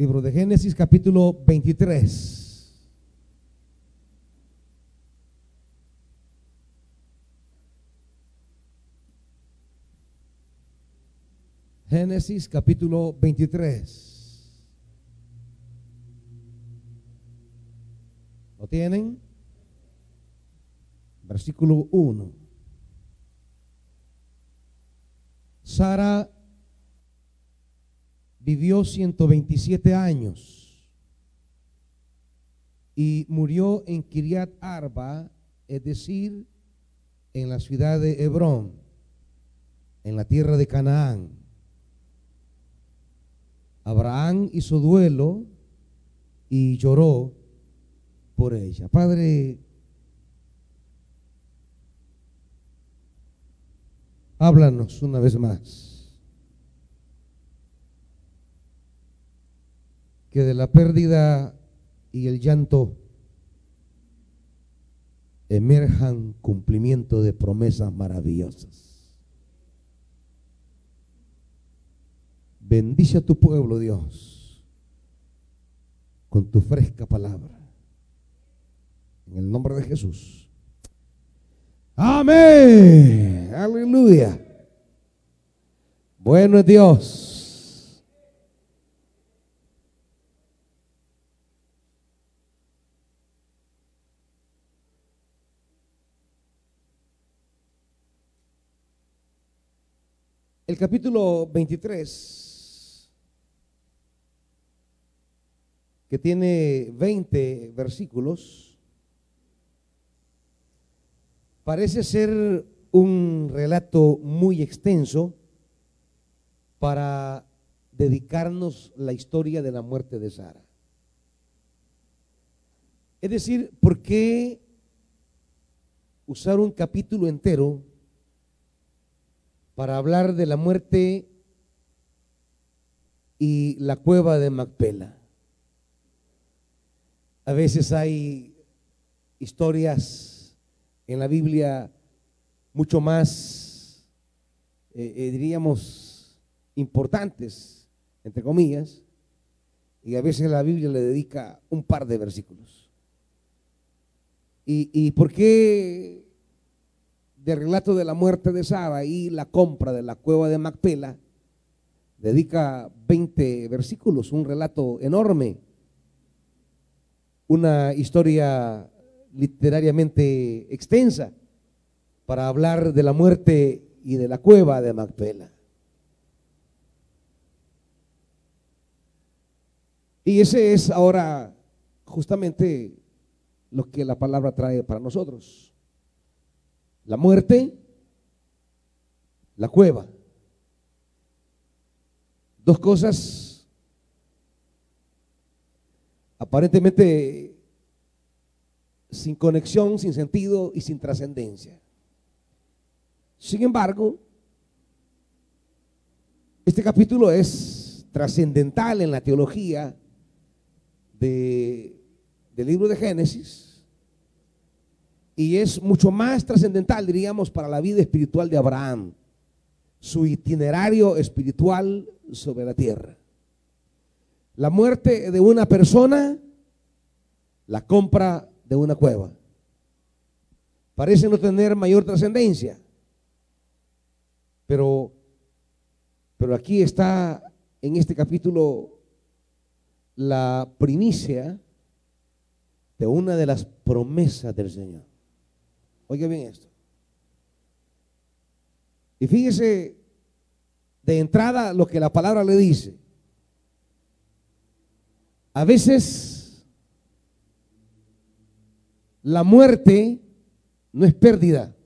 Libro de Génesis capítulo 23. Génesis capítulo 23. ¿Lo tienen? Versículo 1. Sara vivió 127 años y murió en Kiriat Arba, es decir, en la ciudad de Hebrón, en la tierra de Canaán. Abraham hizo duelo y lloró por ella. Padre, háblanos una vez más. Que de la pérdida y el llanto emerjan cumplimiento de promesas maravillosas. Bendice a tu pueblo, Dios, con tu fresca palabra. En el nombre de Jesús. Amén. Aleluya. Bueno es Dios. El capítulo 23, que tiene 20 versículos, parece ser un relato muy extenso para dedicarnos la historia de la muerte de Sara. Es decir, ¿por qué usar un capítulo entero para hablar de la muerte y la cueva de Macpela. A veces hay historias en la Biblia mucho más, eh, eh, diríamos, importantes, entre comillas, y a veces la Biblia le dedica un par de versículos. ¿Y, y por qué del relato de la muerte de Sara y la compra de la cueva de Macpela, dedica 20 versículos, un relato enorme, una historia literariamente extensa para hablar de la muerte y de la cueva de Macpela. Y ese es ahora justamente lo que la palabra trae para nosotros la muerte, la cueva. Dos cosas aparentemente sin conexión, sin sentido y sin trascendencia. Sin embargo, este capítulo es trascendental en la teología del libro de Génesis y es mucho más trascendental, diríamos, para la vida espiritual de Abraham, su itinerario espiritual sobre la tierra. La muerte de una persona, la compra de una cueva. Parece no tener mayor trascendencia, pero, pero aquí está en este capítulo la primicia de una de las promesas del Señor. Oiga bien esto. Y fíjese de entrada lo que la palabra le dice. A veces la muerte no es pérdida.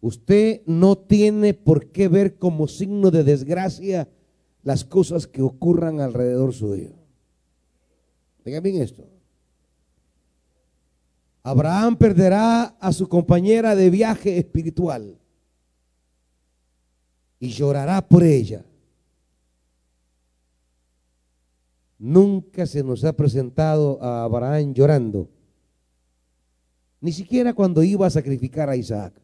Usted no tiene por qué ver como signo de desgracia las cosas que ocurran alrededor suyo. Oiga bien esto. Abraham perderá a su compañera de viaje espiritual y llorará por ella. Nunca se nos ha presentado a Abraham llorando, ni siquiera cuando iba a sacrificar a Isaac.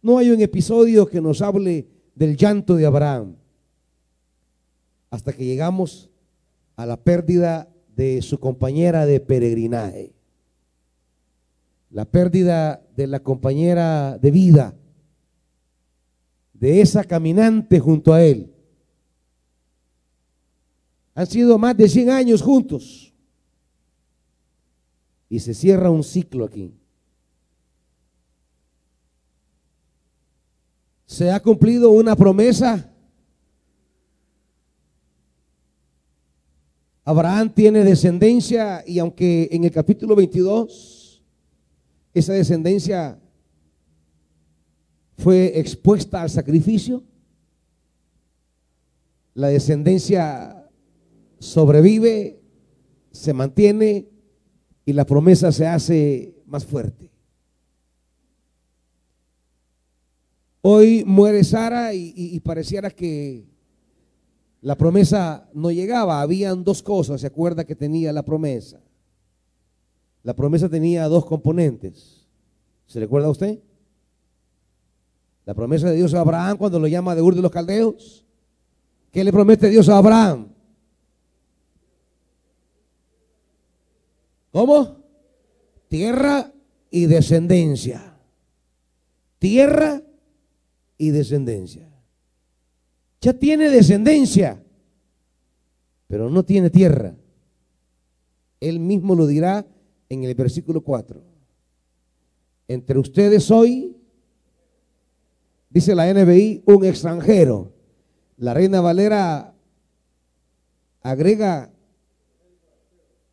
No hay un episodio que nos hable del llanto de Abraham hasta que llegamos a la pérdida de su compañera de peregrinaje, la pérdida de la compañera de vida, de esa caminante junto a él. Han sido más de 100 años juntos y se cierra un ciclo aquí. Se ha cumplido una promesa Abraham tiene descendencia y aunque en el capítulo 22 esa descendencia fue expuesta al sacrificio, la descendencia sobrevive, se mantiene y la promesa se hace más fuerte. Hoy muere Sara y, pareciera que la promesa no llegaba, habían dos cosas, se acuerda que tenía la promesa. La promesa tenía dos componentes. ¿Se recuerda a usted? La promesa de Dios a Abraham cuando lo llama de Ur de los Caldeos. ¿Qué le promete Dios a Abraham? ¿Cómo? Tierra y descendencia. Tierra y descendencia ya tiene descendencia, pero no tiene tierra. Él mismo lo dirá en el versículo 4. Entre ustedes hoy, dice la NBI, un extranjero. La reina Valera agrega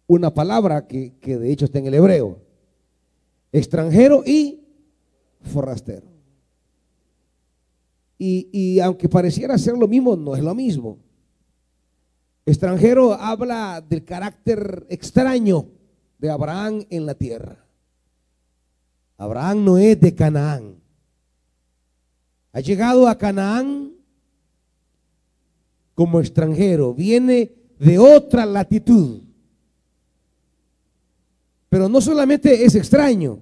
una palabra que, que de hecho está en el hebreo. Extranjero y forastero. Y, aunque pareciera ser lo mismo, no es lo mismo. Extranjero habla del carácter extraño de Abraham en la tierra. Abraham no es de Canaán. Ha llegado a Canaán como extranjero, viene de otra latitud. Pero no solamente es extraño,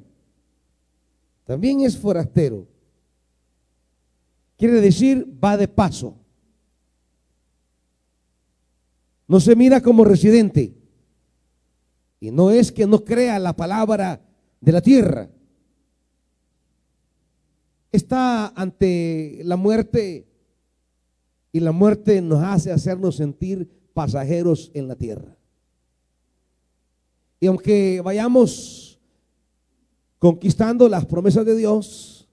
también es forastero. Quiere decir, va de paso. No se mira como residente. Y no es que no crea la palabra de la tierra. Está ante la muerte y la muerte nos hace hacernos sentir pasajeros en la tierra. Y aunque vayamos conquistando las promesas de Dios,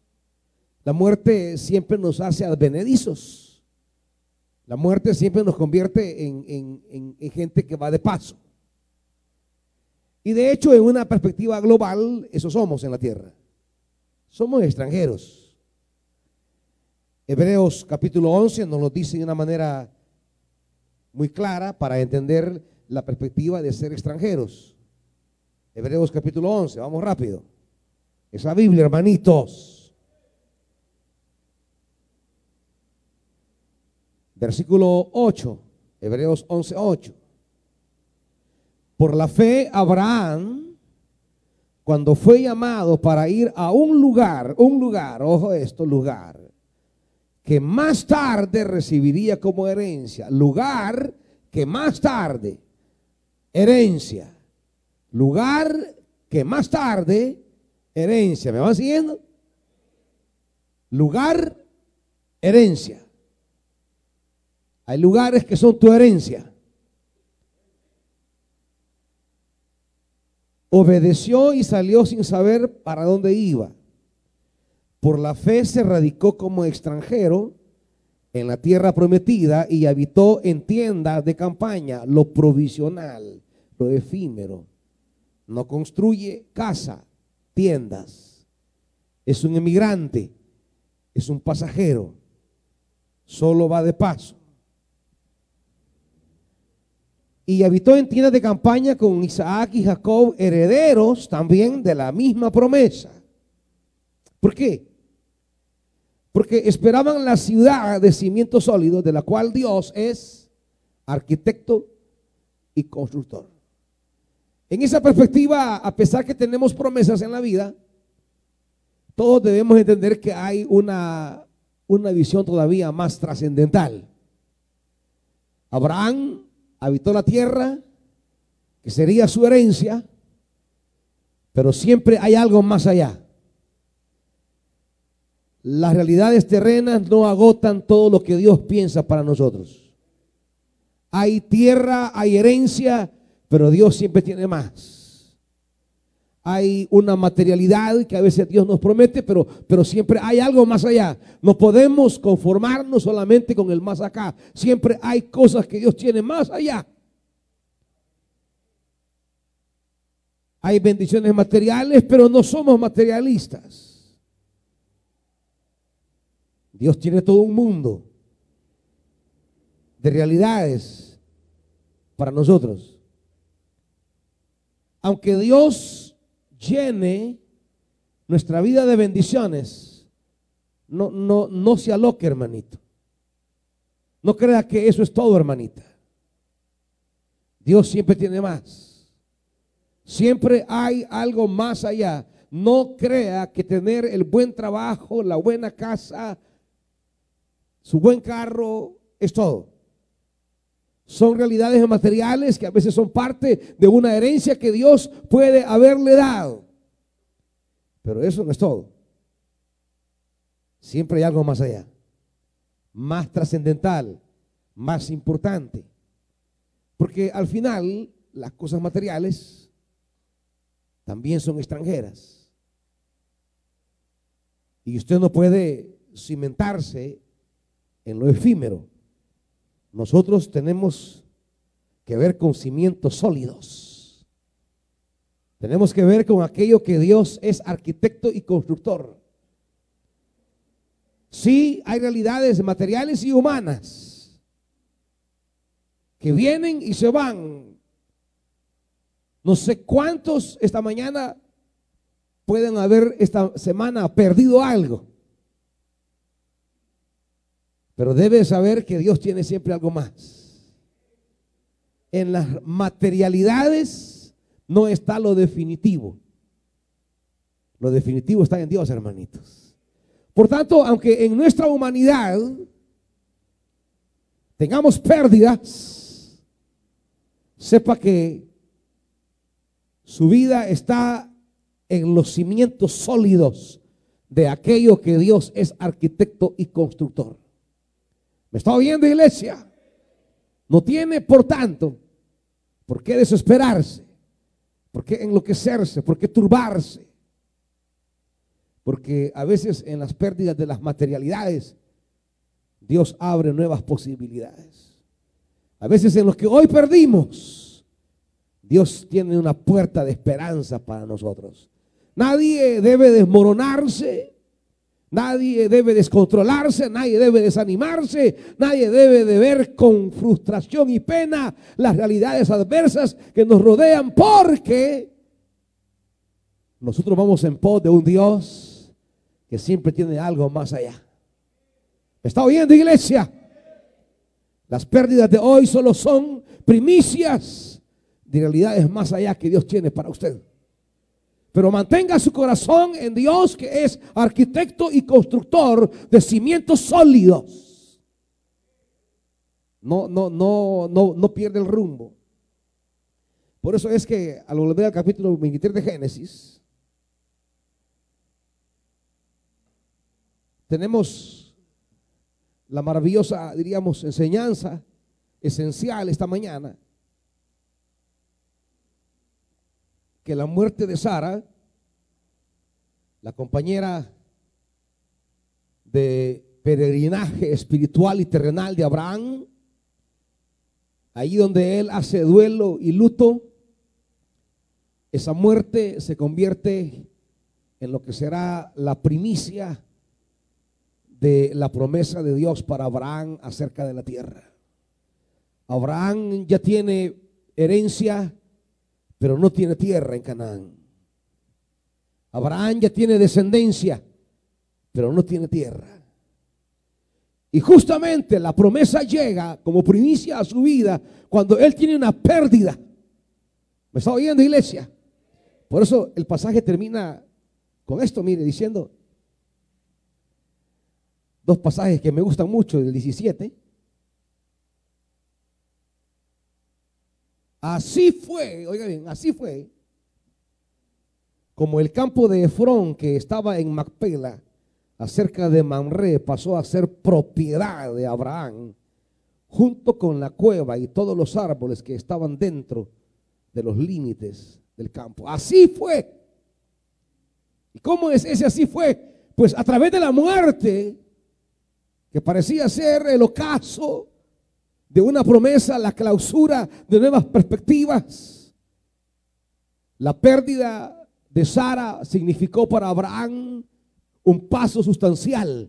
la muerte siempre nos hace advenedizos. La muerte siempre nos convierte en, gente que va de paso. Y de hecho, en una perspectiva global, eso somos en la tierra. Somos extranjeros. Hebreos capítulo 11 nos lo dice de una manera muy clara para entender la perspectiva de ser extranjeros. Hebreos capítulo 11, vamos rápido. Esa Biblia, hermanitos. Versículo 8, Hebreos 11, 8. Por la fe, Abraham, cuando fue llamado para ir a un lugar, un lugar, ojo esto, lugar, que más tarde recibiría como herencia, lugar que más tarde, herencia, lugar que más tarde, herencia, ¿me van siguiendo? Lugar, herencia. Hay lugares que son tu herencia. Obedeció y salió sin saber para dónde iba. Por la fe se radicó como extranjero en la tierra prometida y habitó en tiendas de campaña, lo provisional, lo efímero. No construye casa, tiendas. Es un emigrante, es un pasajero, solo va de paso y habitó en tiendas de campaña con Isaac y Jacob, herederos también de la misma promesa. ¿Por qué? Porque esperaban la ciudad de cimientos sólidos, de la cual Dios es arquitecto y constructor. En esa perspectiva, a pesar que tenemos promesas en la vida, todos debemos entender que hay una una visión todavía más trascendental. Abraham habitó la tierra, que sería su herencia, pero siempre hay algo más allá. Las realidades terrenas no agotan todo lo que Dios piensa para nosotros. Hay tierra, hay herencia, pero Dios siempre tiene más hay una materialidad que a veces Dios nos promete, pero, pero siempre hay algo más allá. No podemos conformarnos solamente con el más acá. Siempre hay cosas que Dios tiene más allá. Hay bendiciones materiales, pero no somos materialistas. Dios tiene todo un mundo de realidades para nosotros. Aunque Dios llene nuestra vida de bendiciones, no, no, no se aloque, hermanito. No crea que eso es todo, hermanita. Dios siempre tiene más. Siempre hay algo más allá. No crea que tener el buen trabajo, la buena casa, su buen carro es todo. Son realidades materiales que a veces son parte de una herencia que Dios puede haberle dado. Pero eso no es todo. Siempre hay algo más allá, más trascendental, más importante. Porque al final las cosas materiales también son extranjeras. Y usted no puede cimentarse en lo efímero. Nosotros tenemos que ver con cimientos sólidos. Tenemos que ver con aquello que Dios es arquitecto y constructor. Sí, hay realidades materiales y humanas que vienen y se van. No sé cuántos esta mañana pueden haber esta semana perdido algo. Pero debe saber que Dios tiene siempre algo más. En las materialidades no está lo definitivo. Lo definitivo está en Dios, hermanitos. Por tanto, aunque en nuestra humanidad tengamos pérdidas, sepa que su vida está en los cimientos sólidos de aquello que Dios es arquitecto y constructor. ¿Me está oyendo, iglesia? No tiene, por tanto, por qué desesperarse, por qué enloquecerse, por qué turbarse. Porque a veces en las pérdidas de las materialidades, Dios abre nuevas posibilidades. A veces en los que hoy perdimos, Dios tiene una puerta de esperanza para nosotros. Nadie debe desmoronarse Nadie debe descontrolarse, nadie debe desanimarse, nadie debe de ver con frustración y pena las realidades adversas que nos rodean porque nosotros vamos en pos de un Dios que siempre tiene algo más allá. ¿Me está oyendo iglesia? Las pérdidas de hoy solo son primicias de realidades más allá que Dios tiene para usted. Pero mantenga su corazón en Dios que es arquitecto y constructor de cimientos sólidos. No, no, no, no, no pierde el rumbo. Por eso es que al volver al capítulo 23 de Génesis, tenemos la maravillosa, diríamos, enseñanza esencial esta mañana que la muerte de Sara, la compañera de peregrinaje espiritual y terrenal de Abraham, ahí donde él hace duelo y luto, esa muerte se convierte en lo que será la primicia de la promesa de Dios para Abraham acerca de la tierra. Abraham ya tiene herencia pero no tiene tierra en Canaán. Abraham ya tiene descendencia, pero no tiene tierra. Y justamente la promesa llega como primicia a su vida cuando él tiene una pérdida. ¿Me está oyendo, iglesia? Por eso el pasaje termina con esto, mire, diciendo, dos pasajes que me gustan mucho, del 17. Así fue, oiga bien, así fue, como el campo de Efrón que estaba en Macpela, acerca de Mamre, pasó a ser propiedad de Abraham, junto con la cueva y todos los árboles que estaban dentro de los límites del campo. Así fue. ¿Y cómo es ese así fue? Pues a través de la muerte, que parecía ser el ocaso de una promesa, la clausura de nuevas perspectivas. La pérdida de Sara significó para Abraham un paso sustancial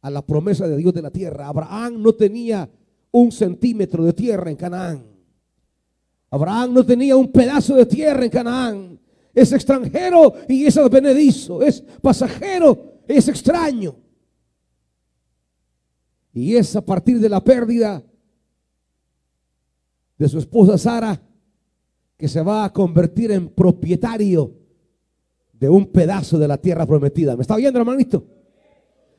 a la promesa de Dios de la tierra. Abraham no tenía un centímetro de tierra en Canaán. Abraham no tenía un pedazo de tierra en Canaán. Es extranjero y es advenedizo. Es pasajero, es extraño. Y es a partir de la pérdida de su esposa Sara, que se va a convertir en propietario de un pedazo de la tierra prometida. ¿Me está viendo, hermanito?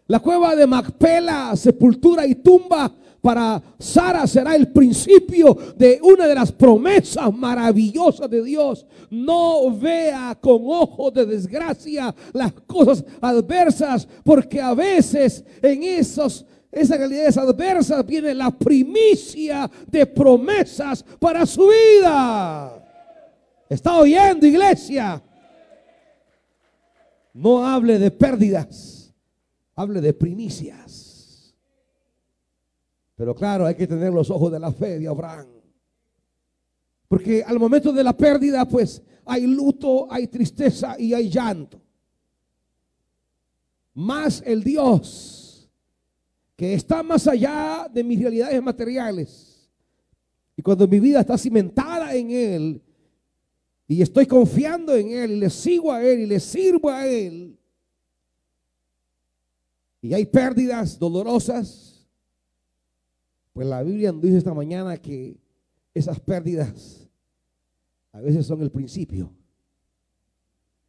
La cueva de Macpela, sepultura y tumba para Sara será el principio de una de las promesas maravillosas de Dios. No vea con ojo de desgracia las cosas adversas, porque a veces en esos esas realidades adversas viene la primicia de promesas para su vida. ¿Está oyendo, iglesia? No hable de pérdidas, hable de primicias. Pero claro, hay que tener los ojos de la fe de Abraham. Porque al momento de la pérdida, pues hay luto, hay tristeza y hay llanto. Más el Dios que está más allá de mis realidades materiales. Y cuando mi vida está cimentada en Él, y estoy confiando en Él, y le sigo a Él, y le sirvo a Él, y hay pérdidas dolorosas, pues la Biblia nos dice esta mañana que esas pérdidas a veces son el principio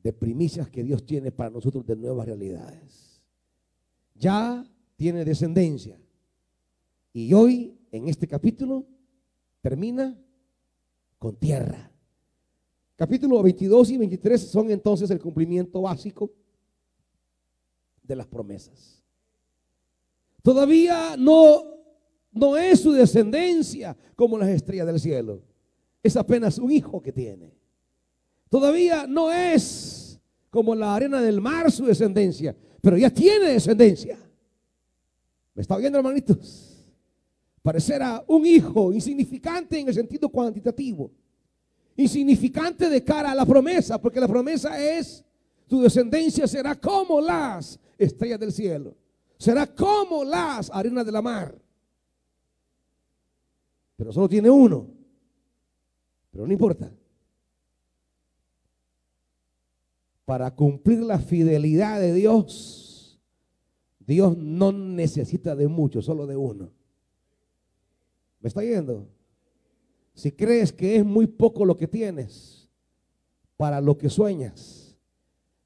de primicias que Dios tiene para nosotros de nuevas realidades. Ya tiene descendencia. Y hoy, en este capítulo, termina con tierra. Capítulo 22 y 23 son entonces el cumplimiento básico de las promesas. Todavía no, no es su descendencia como las estrellas del cielo. Es apenas un hijo que tiene. Todavía no es como la arena del mar su descendencia, pero ya tiene descendencia. ¿Me está viendo, hermanitos? Parecerá un hijo insignificante en el sentido cuantitativo. Insignificante de cara a la promesa, porque la promesa es, tu descendencia será como las estrellas del cielo. Será como las arenas de la mar. Pero solo tiene uno. Pero no importa. Para cumplir la fidelidad de Dios Dios no necesita de mucho, solo de uno. ¿Me está yendo? Si crees que es muy poco lo que tienes para lo que sueñas,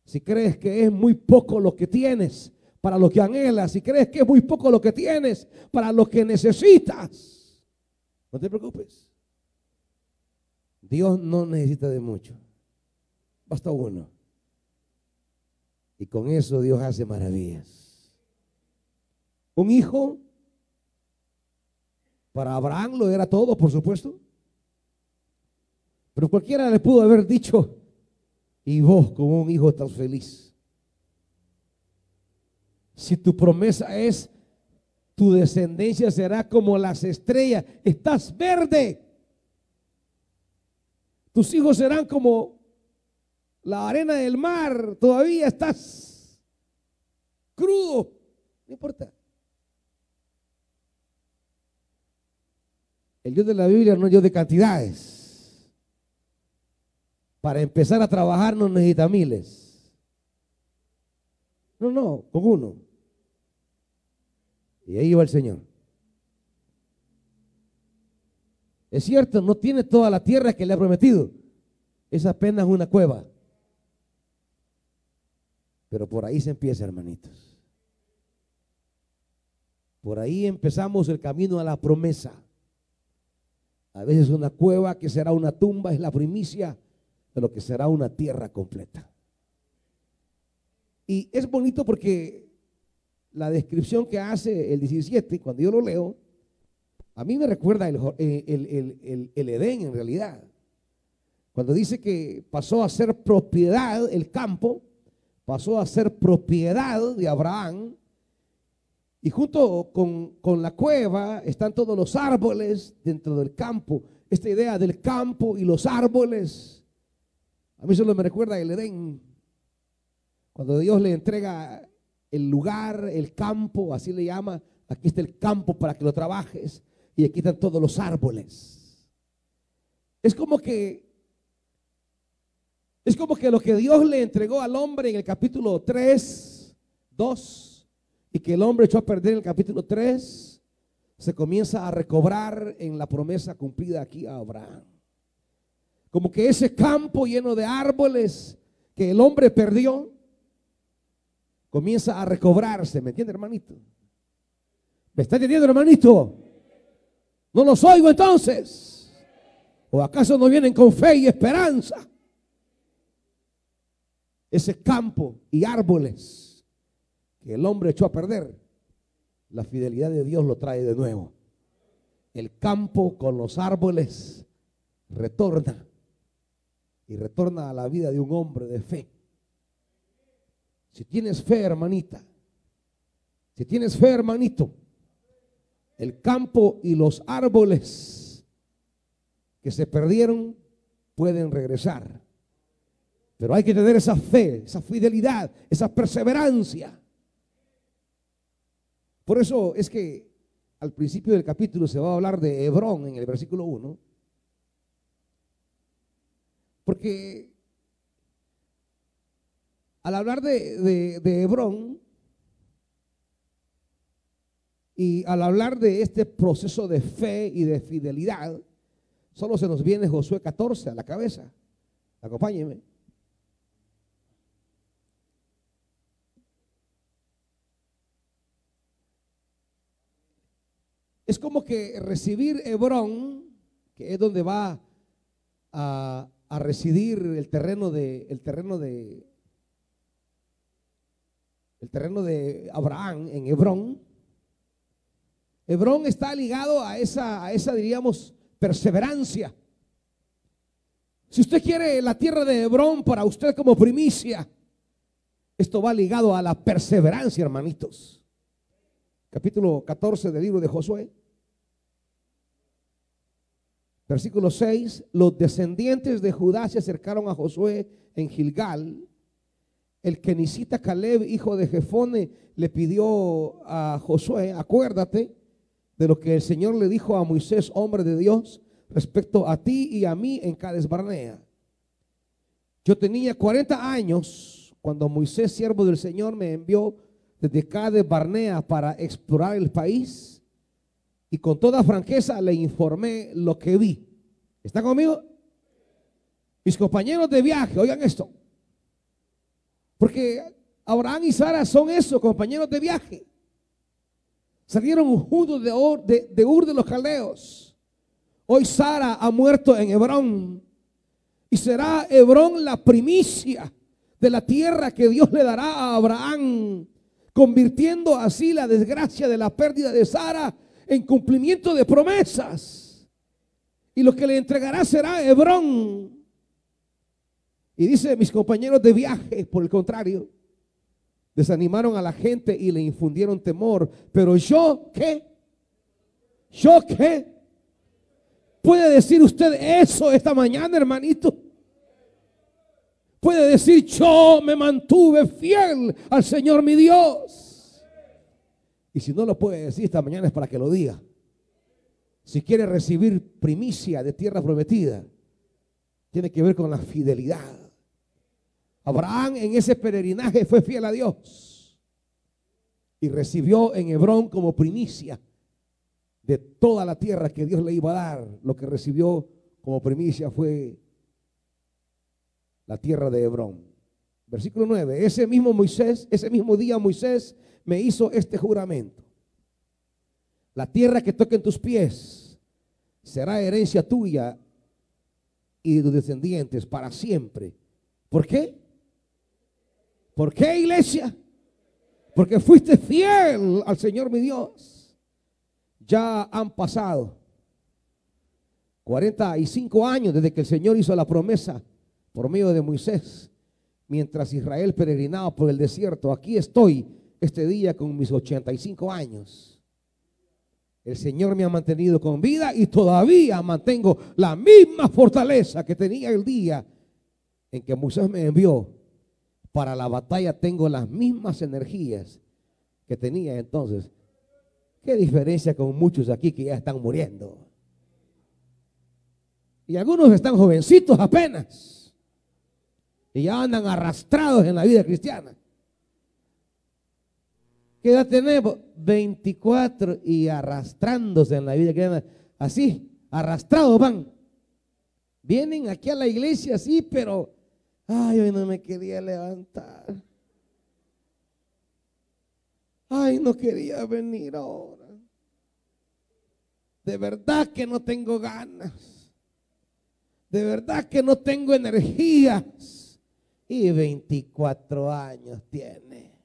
si crees que es muy poco lo que tienes para lo que anhelas, si crees que es muy poco lo que tienes para lo que necesitas, no te preocupes. Dios no necesita de mucho, basta uno. Y con eso Dios hace maravillas. Un hijo, para Abraham lo era todo, por supuesto. Pero cualquiera le pudo haber dicho, y vos como un hijo estás feliz. Si tu promesa es, tu descendencia será como las estrellas, estás verde. Tus hijos serán como la arena del mar, todavía estás crudo, no importa. El Dios de la Biblia no es Dios de cantidades. Para empezar a trabajar no necesita miles. No, no, con uno. Y ahí va el Señor. Es cierto, no tiene toda la tierra que le ha prometido. Es apenas una cueva. Pero por ahí se empieza, hermanitos. Por ahí empezamos el camino a la promesa. A veces una cueva que será una tumba es la primicia de lo que será una tierra completa. Y es bonito porque la descripción que hace el 17, cuando yo lo leo, a mí me recuerda el, el, Edén en realidad. Cuando dice que pasó a ser propiedad el campo, pasó a ser propiedad de Abraham, y junto con, con, la cueva están todos los árboles dentro del campo. Esta idea del campo y los árboles, a mí solo me recuerda el Edén, cuando Dios le entrega el lugar, el campo, así le llama, aquí está el campo para que lo trabajes y aquí están todos los árboles. Es como que es como que lo que Dios le entregó al hombre en el capítulo 3, 2 y que el hombre echó a perder en el capítulo 3 se comienza a recobrar en la promesa cumplida aquí a Abraham. Como que ese campo lleno de árboles que el hombre perdió comienza a recobrarse, ¿me entiende, hermanito? ¿Me está entendiendo, hermanito? No los oigo entonces. ¿O acaso no vienen con fe y esperanza? Ese campo y árboles que el hombre echó a perder, la fidelidad de Dios lo trae de nuevo. El campo con los árboles retorna y retorna a la vida de un hombre de fe. Si tienes fe, hermanita, si tienes fe, hermanito, el campo y los árboles que se perdieron pueden regresar. Pero hay que tener esa fe, esa fidelidad, esa perseverancia. Por eso es que al principio del capítulo se va a hablar de Hebrón en el versículo 1. Porque al hablar de, Hebrón y al hablar de este proceso de fe y de fidelidad, solo se nos viene Josué 14 a la cabeza. Acompáñenme. Es como que recibir Hebrón, que es donde va a, residir el terreno de, el terreno de, el terreno de Abraham en Hebrón. Hebrón está ligado a esa, a esa, diríamos, perseverancia. Si usted quiere la tierra de Hebrón para usted como primicia, esto va ligado a la perseverancia, hermanitos. Capítulo 14 del libro de Josué. Versículo 6, los descendientes de Judá se acercaron a Josué en Gilgal el kenisita Caleb, hijo de Jefone, le pidió a Josué, acuérdate de lo que el Señor le dijo a Moisés, hombre de Dios, respecto a ti y a mí en Cades Barnea. Yo tenía 40 años cuando Moisés, siervo del Señor, me envió desde Cades Barnea para explorar el país y con toda franqueza le informé lo que vi. ¿Está conmigo? Mis compañeros de viaje, oigan esto. Porque Abraham y Sara son eso, compañeros de viaje. Salieron juntos de, de, Ur de los Caldeos. Hoy Sara ha muerto en Hebrón. Y será Hebrón la primicia de la tierra que Dios le dará a Abraham, convirtiendo así la desgracia de la pérdida de Sara en cumplimiento de promesas. Y lo que le entregará será Hebrón. Y dice, mis compañeros de viaje, por el contrario, desanimaron a la gente y le infundieron temor. Pero yo, ¿qué? ¿Yo qué? ¿Puede decir usted eso esta mañana, hermanito? Puede decir, yo me mantuve fiel al Señor mi Dios. Y si no lo puede decir esta mañana es para que lo diga. Si quiere recibir primicia de tierra prometida, tiene que ver con la fidelidad. Abraham en ese peregrinaje fue fiel a Dios y recibió en Hebrón como primicia de toda la tierra que Dios le iba a dar. Lo que recibió como primicia fue la tierra de Hebrón. Versículo 9, ese mismo Moisés, ese mismo día Moisés me hizo este juramento. La tierra que toquen tus pies será herencia tuya y de tus descendientes para siempre. ¿Por qué? ¿Por qué, iglesia? Porque fuiste fiel al Señor mi Dios. Ya han pasado 45 años desde que el Señor hizo la promesa por medio de Moisés, mientras Israel peregrinaba por el desierto. Aquí estoy este día con mis 85 años. El Señor me ha mantenido con vida y todavía mantengo la misma fortaleza que tenía el día en que Moisés me envió. Para la batalla tengo las mismas energías que tenía entonces. ¿Qué diferencia con muchos aquí que ya están muriendo? Y algunos están jovencitos apenas. Y ya andan arrastrados en la vida cristiana. ¿Qué edad tenemos? 24 y arrastrándose en la vida. Así, arrastrados van. Vienen aquí a la iglesia, sí, pero, ay, hoy no me quería levantar. Ay, no quería venir ahora. De verdad que no tengo ganas. De verdad que no tengo energías. Y 24 años tiene.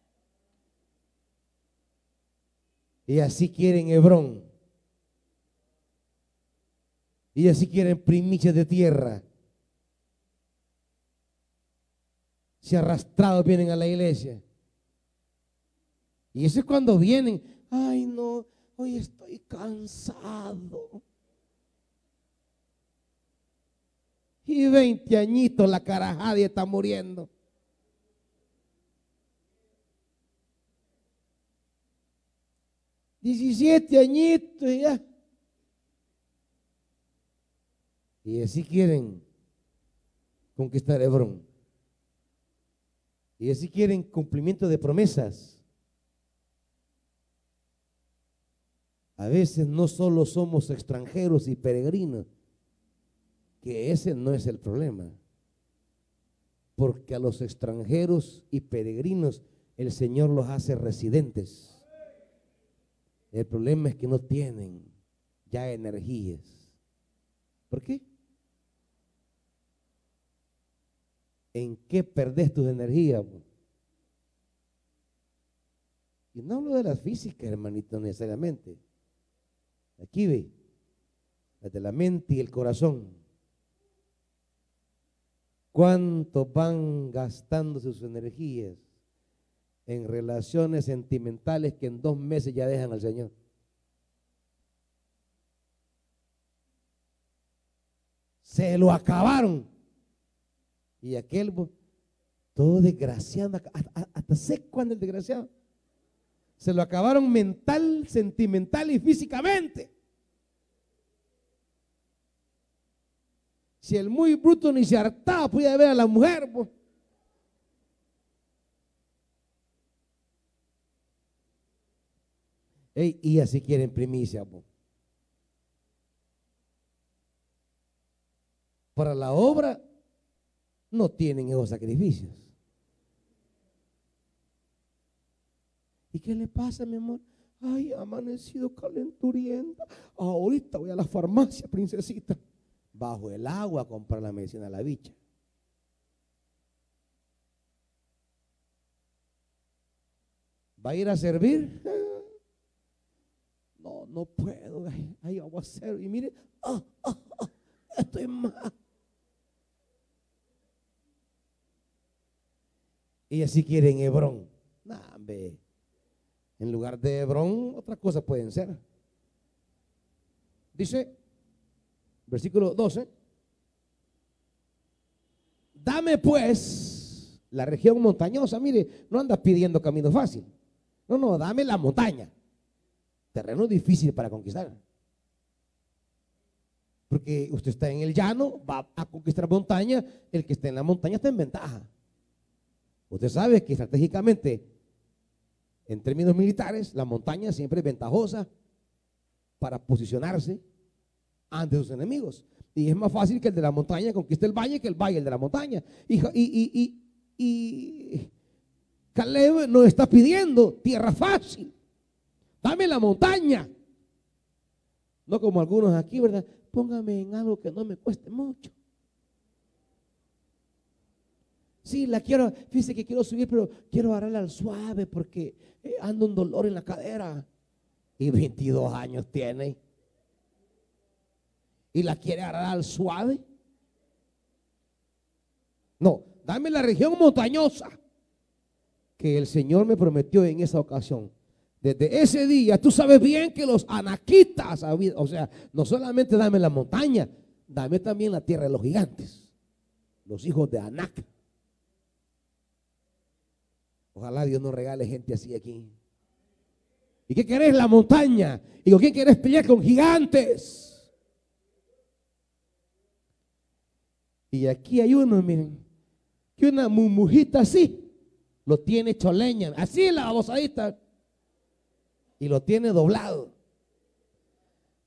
Y así quieren Hebrón. Y así quieren primicias de tierra. Si arrastrados vienen a la iglesia. Y eso es cuando vienen. Ay, no, hoy estoy cansado. Y 20 añitos la carajada está muriendo. Diecisiete añitos y ya. Y así quieren conquistar Hebrón. Y así quieren cumplimiento de promesas. A veces no solo somos extranjeros y peregrinos, que ese no es el problema. Porque a los extranjeros y peregrinos el Señor los hace residentes. El problema es que no tienen ya energías. ¿Por qué? ¿En qué perdés tus energías? Y no hablo de las físicas, hermanito, necesariamente. Aquí ve, las de la mente y el corazón. ¿Cuánto van gastando sus energías en relaciones sentimentales que en dos meses ya dejan al Señor? Se lo acabaron. Y aquel, todo desgraciado, hasta seco el desgraciado. Se lo acabaron mental, sentimental y físicamente. Si el muy bruto ni se hartaba, podía ver a la mujer. Y así quieren primicia. Para la obra no tienen esos sacrificios. ¿Y qué le pasa, mi amor? Ay, amanecido calenturienta. Ahorita voy a la farmacia, princesita. Bajo el agua a comprar la medicina a la bicha. ¿Va a ir a servir? No, no puedo. Ay, vamos a hacer. Y mire, ah, ah, ah, estoy mal. Y así quieren Hebrón. En lugar de Hebrón, otra cosa pueden ser. Dice, versículo 12. Dame pues la región montañosa. Mire, no andas pidiendo camino fácil. No, no, dame la montaña. Terreno difícil para conquistar. Porque usted está en el llano, va a conquistar montaña. El que está en la montaña está en ventaja. Usted sabe que estratégicamente, en términos militares, la montaña siempre es ventajosa para posicionarse ante sus enemigos. Y es más fácil que el de la montaña conquiste el valle que el valle el de la montaña. Y, y, y, Caleb nos está pidiendo tierra fácil. Dame la montaña. No como algunos aquí, ¿verdad? Póngame en algo que no me cueste mucho. Sí, la quiero, fíjese que quiero subir, pero quiero agarrarla al suave porque eh, ando un dolor en la cadera. Y 22 años tiene. Y la quiere agarrar al suave. No, dame la región montañosa que el Señor me prometió en esa ocasión. Desde ese día, tú sabes bien que los anaquitas, o sea, no solamente dame la montaña, dame también la tierra de los gigantes, los hijos de Anac. Ojalá Dios nos regale gente así aquí. ¿Y qué querés? La montaña. ¿Y con quién querés pelear? Con gigantes. Y aquí hay uno, miren, que una mumujita así lo tiene choleña. Así la babosadita. Y lo tiene doblado.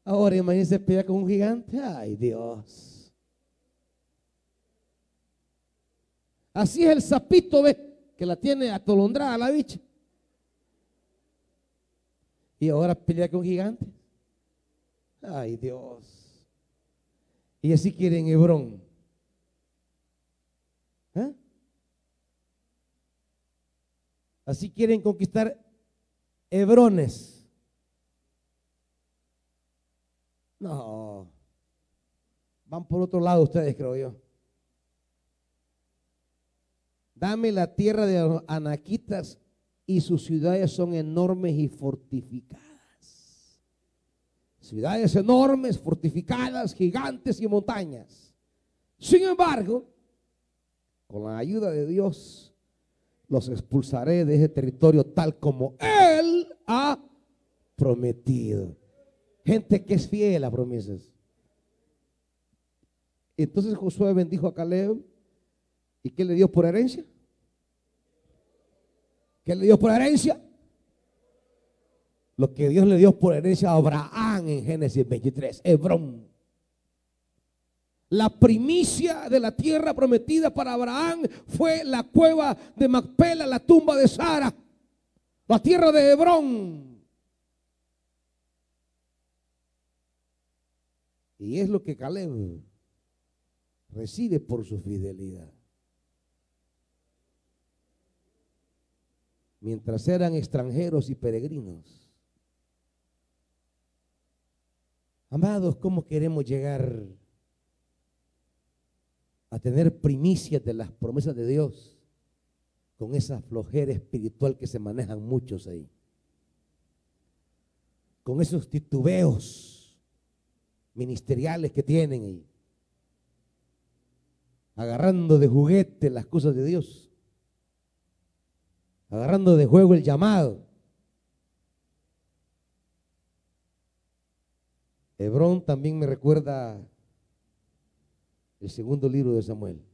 Ahora imagínense pelear con un gigante. Ay, Dios. Así es el sapito, ¿ves? que la tiene atolondrada la bicha. Y ahora pelea con gigantes. Ay, Dios. Y así quieren Hebrón. ¿Eh? Así quieren conquistar Hebrones. No. Van por otro lado ustedes, creo yo. Dame la tierra de los anaquitas y sus ciudades son enormes y fortificadas. Ciudades enormes, fortificadas, gigantes y montañas. Sin embargo, con la ayuda de Dios, los expulsaré de ese territorio tal como Él ha prometido. Gente que es fiel a promesas. Entonces Josué bendijo a Caleb ¿Y qué le dio por herencia? ¿Qué le dio por herencia? Lo que Dios le dio por herencia a Abraham en Génesis 23, Hebrón. La primicia de la tierra prometida para Abraham fue la cueva de Macpela, la tumba de Sara, la tierra de Hebrón. Y es lo que Caleb recibe por su fidelidad. mientras eran extranjeros y peregrinos. Amados, ¿cómo queremos llegar a tener primicias de las promesas de Dios con esa flojera espiritual que se manejan muchos ahí? Con esos titubeos ministeriales que tienen ahí, agarrando de juguete las cosas de Dios agarrando de juego el llamado. Hebrón también me recuerda el segundo libro de Samuel.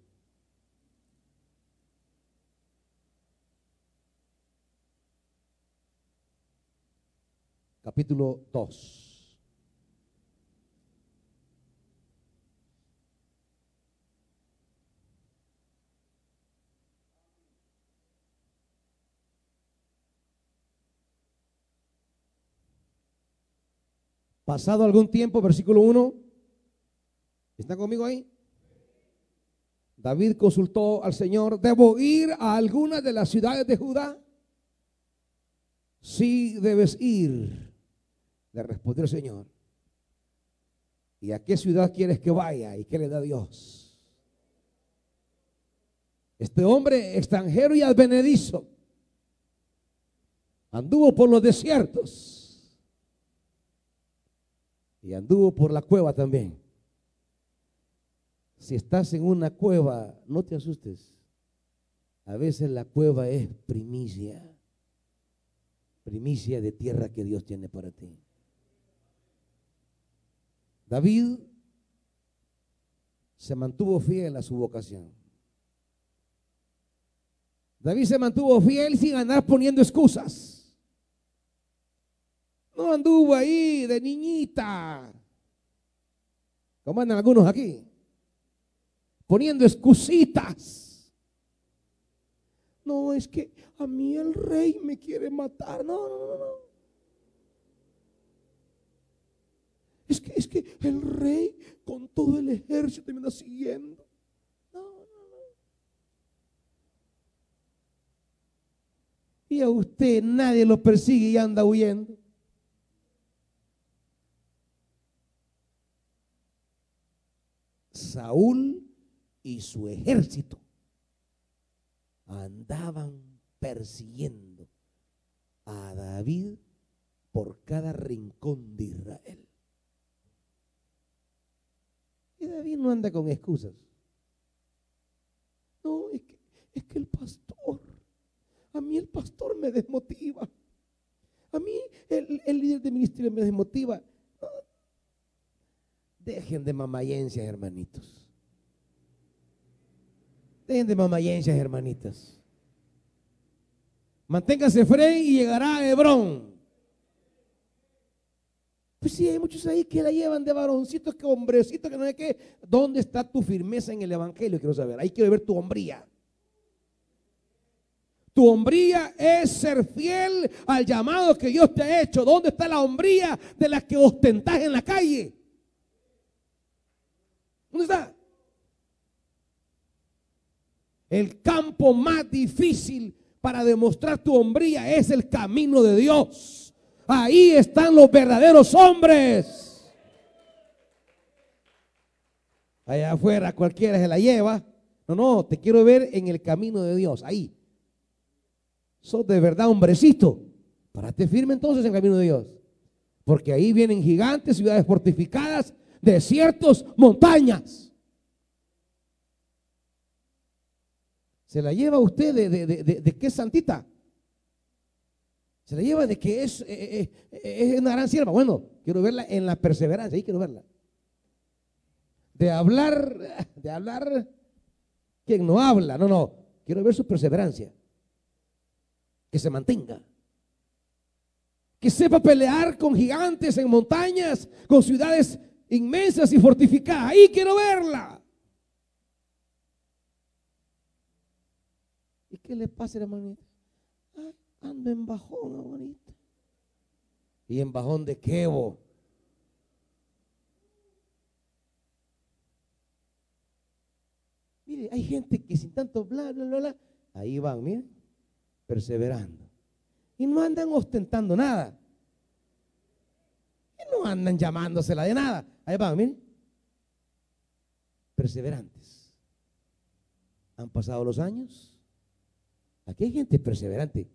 Capítulo 2. Pasado algún tiempo, versículo 1, ¿está conmigo ahí? David consultó al Señor, ¿debo ir a alguna de las ciudades de Judá? Sí, debes ir, le respondió el Señor. ¿Y a qué ciudad quieres que vaya? ¿Y qué le da Dios? Este hombre extranjero y advenedizo anduvo por los desiertos y anduvo por la cueva también. Si estás en una cueva, no te asustes. A veces la cueva es primicia, primicia de tierra que Dios tiene para ti. David se mantuvo fiel a su vocación. David se mantuvo fiel sin andar poniendo excusas. No anduvo ahí de niñita. Como andan algunos aquí. Poniendo excusitas. No, es que a mí el rey me quiere matar. No, no, no, no. Es que, es que el rey con todo el ejército me anda siguiendo. No, no, no. Y a usted nadie lo persigue y anda huyendo. Saúl y su ejército andaban persiguiendo a David por cada rincón de Israel. Y David no anda con excusas. No, es que, es que el pastor, a mí el pastor me desmotiva. A mí el, el líder de ministerio me desmotiva. Dejen de mamayencias, hermanitos. Dejen de mamayencias, hermanitas. Manténgase frey y llegará a Hebrón. Pues sí, hay muchos ahí que la llevan de varoncitos, que hombrecitos, que no sé qué. ¿Dónde está tu firmeza en el Evangelio? Quiero saber. Ahí quiero ver tu hombría. Tu hombría es ser fiel al llamado que Dios te ha hecho. ¿Dónde está la hombría de la que ostentas en la calle? ¿Dónde está? El campo más difícil para demostrar tu hombría es el camino de Dios. Ahí están los verdaderos hombres. Allá afuera cualquiera se la lleva. No, no, te quiero ver en el camino de Dios, ahí. Sos de verdad hombrecito. Párate firme entonces en el camino de Dios. Porque ahí vienen gigantes, ciudades fortificadas, desiertos, montañas. Se la lleva usted de, de, que es santita. Se la lleva de que es, eh, eh, eh, es una gran sierva. Bueno, quiero verla en la perseverancia, ahí quiero verla. De hablar, de hablar, quien no habla, no, no, quiero ver su perseverancia. Que se mantenga. Que sepa pelear con gigantes en montañas, con ciudades inmensas y fortificadas. Ahí quiero verla. ¿Y qué le pasa, hermanita? Ando en bajón ahorita. ¿Y en bajón de qué, vos? Mire, hay gente que sin tanto bla, bla, bla, bla, ahí van, mire, perseverando. Y no andan ostentando nada. Y no andan llamándosela de nada. Ahí van, mire. Perseverantes. Han pasado los años Aquí hay gente perseverante.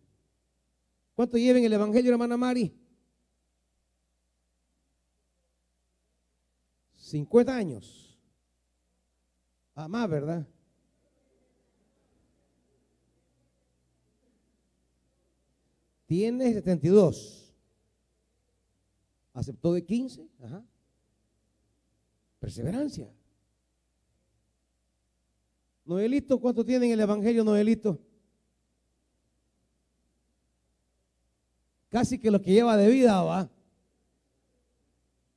¿Cuánto lleven el Evangelio, hermana Mari? 50 años. Ah, más, ¿verdad? Tiene 72. Aceptó de 15. Ajá. Perseverancia. Noelito, ¿cuánto tienen el Evangelio, Noelito? Casi que lo que lleva de vida va.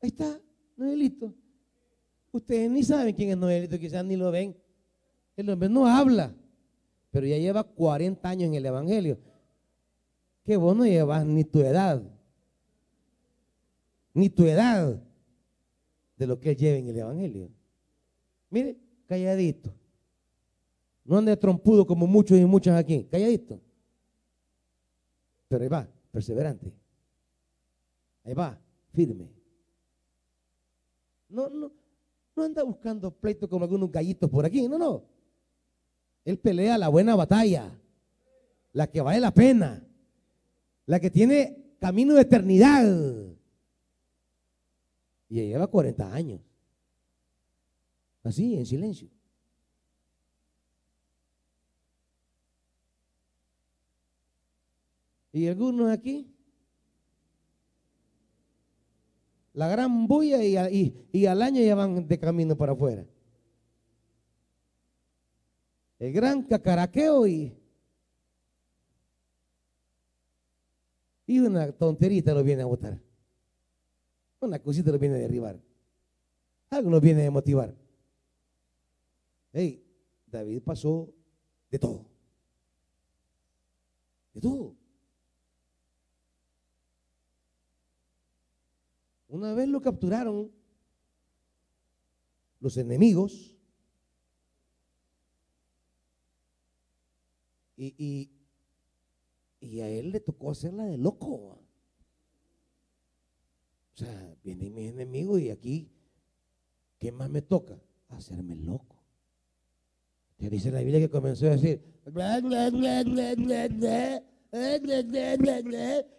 Ahí está, Noelito. Ustedes ni saben quién es Noelito, quizás ni lo ven. El hombre no habla, pero ya lleva 40 años en el Evangelio. Que vos no llevas ni tu edad, ni tu edad de lo que él lleva en el Evangelio. Mire, calladito. No ande trompudo como muchos y muchas aquí, calladito. Pero ahí va perseverante. Ahí va, firme. No, no, no anda buscando pleito como algunos gallitos por aquí, no, no. Él pelea la buena batalla, la que vale la pena, la que tiene camino de eternidad. Y lleva 40 años. Así, en silencio. ¿Y algunos aquí? La gran bulla y, al año ya van de camino para afuera. El gran cacaraqueo y, y una tonterita lo viene a botar. Una cosita lo viene a derribar. Algo lo viene a motivar. Hey, David pasó de todo. De todo. Una vez lo capturaron los enemigos y, y, a él le tocó hacerla de loco. O sea, viene mi enemigo y aquí, ¿qué más me toca? Hacerme loco. Te dice la Biblia que comenzó a decir,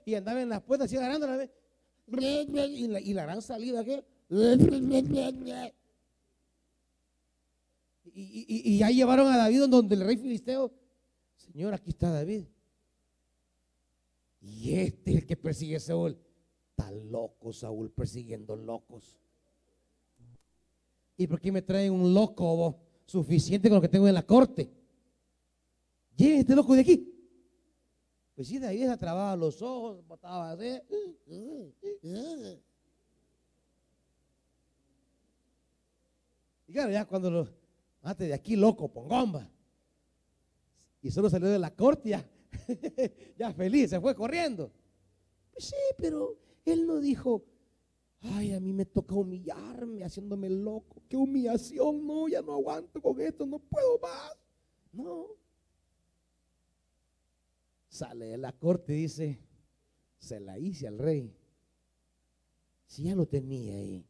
y andaba en las puertas así agarrando la vez, y la, gran salida que y, ya llevaron a David donde el rey filisteo, Señor, aquí está David. Y este es el que persigue a Saúl. Está loco Saúl persiguiendo locos. ¿Y por qué me traen un loco suficiente con lo que tengo en la corte? Lleve este loco de aquí. Pues sí, David se trababa los ojos, botaba así. Y claro, ya cuando lo, antes de aquí loco, pongomba. Y solo salió de la corte ya, feliz, se fue corriendo. Pues sí, pero él no dijo, ay, a mí me toca humillarme haciéndome loco. Qué humillación, no, ya no aguanto con esto, no puedo más. No. Sale de la corte y dice, se la hice al rey. Si ya lo tenía ahí.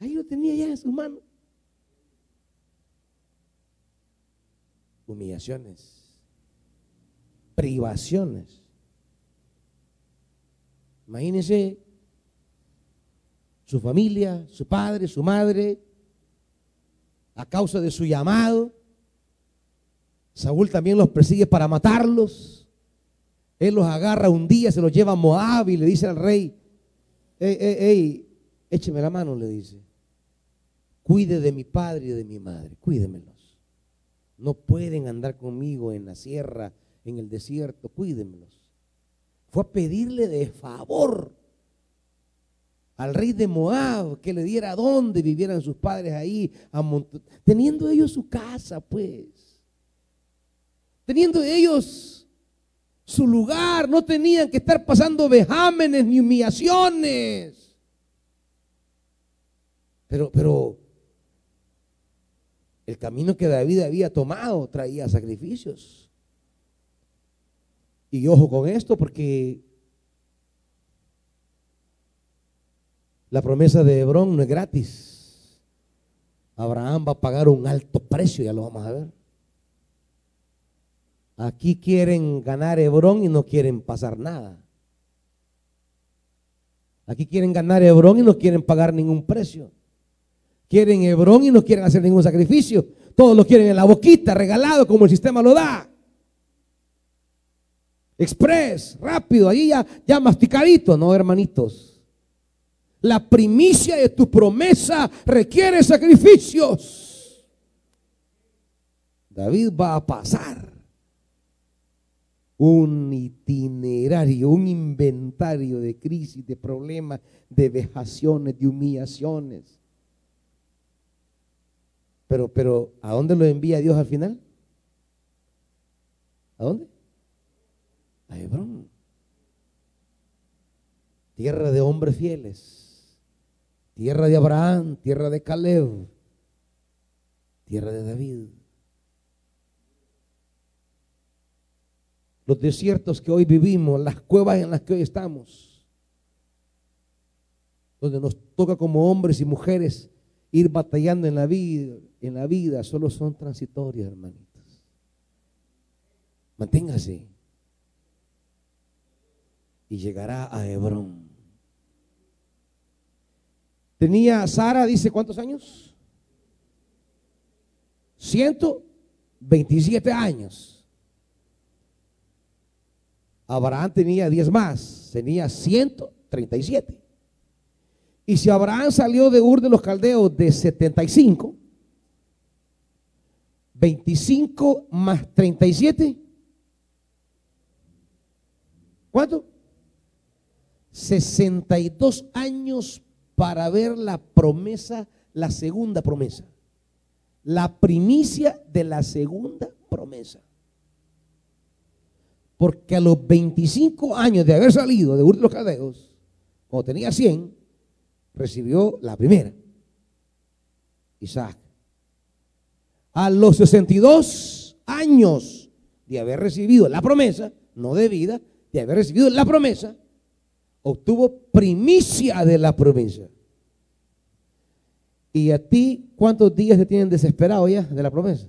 Ahí lo tenía ya en su mano. humillaciones, privaciones. Imagínense su familia, su padre, su madre, a causa de su llamado. Saúl también los persigue para matarlos. Él los agarra un día, se los lleva a Moab y le dice al rey, ey, ey, ey, écheme la mano, le dice. Cuide de mi padre y de mi madre, cuídemelo. No pueden andar conmigo en la sierra, en el desierto, cuídenmelos. Fue a pedirle de favor al rey de Moab que le diera dónde vivieran sus padres ahí, teniendo ellos su casa, pues. Teniendo ellos su lugar, no tenían que estar pasando vejámenes ni humillaciones. Pero, pero el camino que David había tomado traía sacrificios. Y ojo con esto porque la promesa de Hebrón no es gratis. Abraham va a pagar un alto precio, ya lo vamos a ver. Aquí quieren ganar Hebrón y no quieren pasar nada. Aquí quieren ganar Hebrón y no quieren pagar ningún precio. Quieren Hebrón y no quieren hacer ningún sacrificio. Todos lo quieren en la boquita, regalado como el sistema lo da. Express, rápido, ahí ya, ya masticadito. No, hermanitos. La primicia de tu promesa requiere sacrificios. David va a pasar un itinerario, un inventario de crisis, de problemas, de vejaciones, de humillaciones. Pero, pero, ¿a dónde lo envía Dios al final? ¿A dónde? A Hebrón. Tierra de hombres fieles. Tierra de Abraham, tierra de Caleb, tierra de David. Los desiertos que hoy vivimos, las cuevas en las que hoy estamos, donde nos toca como hombres y mujeres ir batallando en la vida, en la vida solo son transitorias, hermanitos. Manténgase. Y llegará a Hebrón. Tenía Sara, dice, ¿cuántos años? 127 años. Abraham tenía 10 más, tenía 137. Y si Abraham salió de Ur de los Caldeos de 75, 25 más 37, ¿cuánto? 62 años para ver la promesa, la segunda promesa. La primicia de la segunda promesa. Porque a los 25 años de haber salido de Ur de los Caldeos, cuando tenía 100, recibió la primera. Isaac. A los 62 años de haber recibido la promesa, no de vida, de haber recibido la promesa, obtuvo primicia de la promesa. ¿Y a ti cuántos días te tienen desesperado ya de la promesa?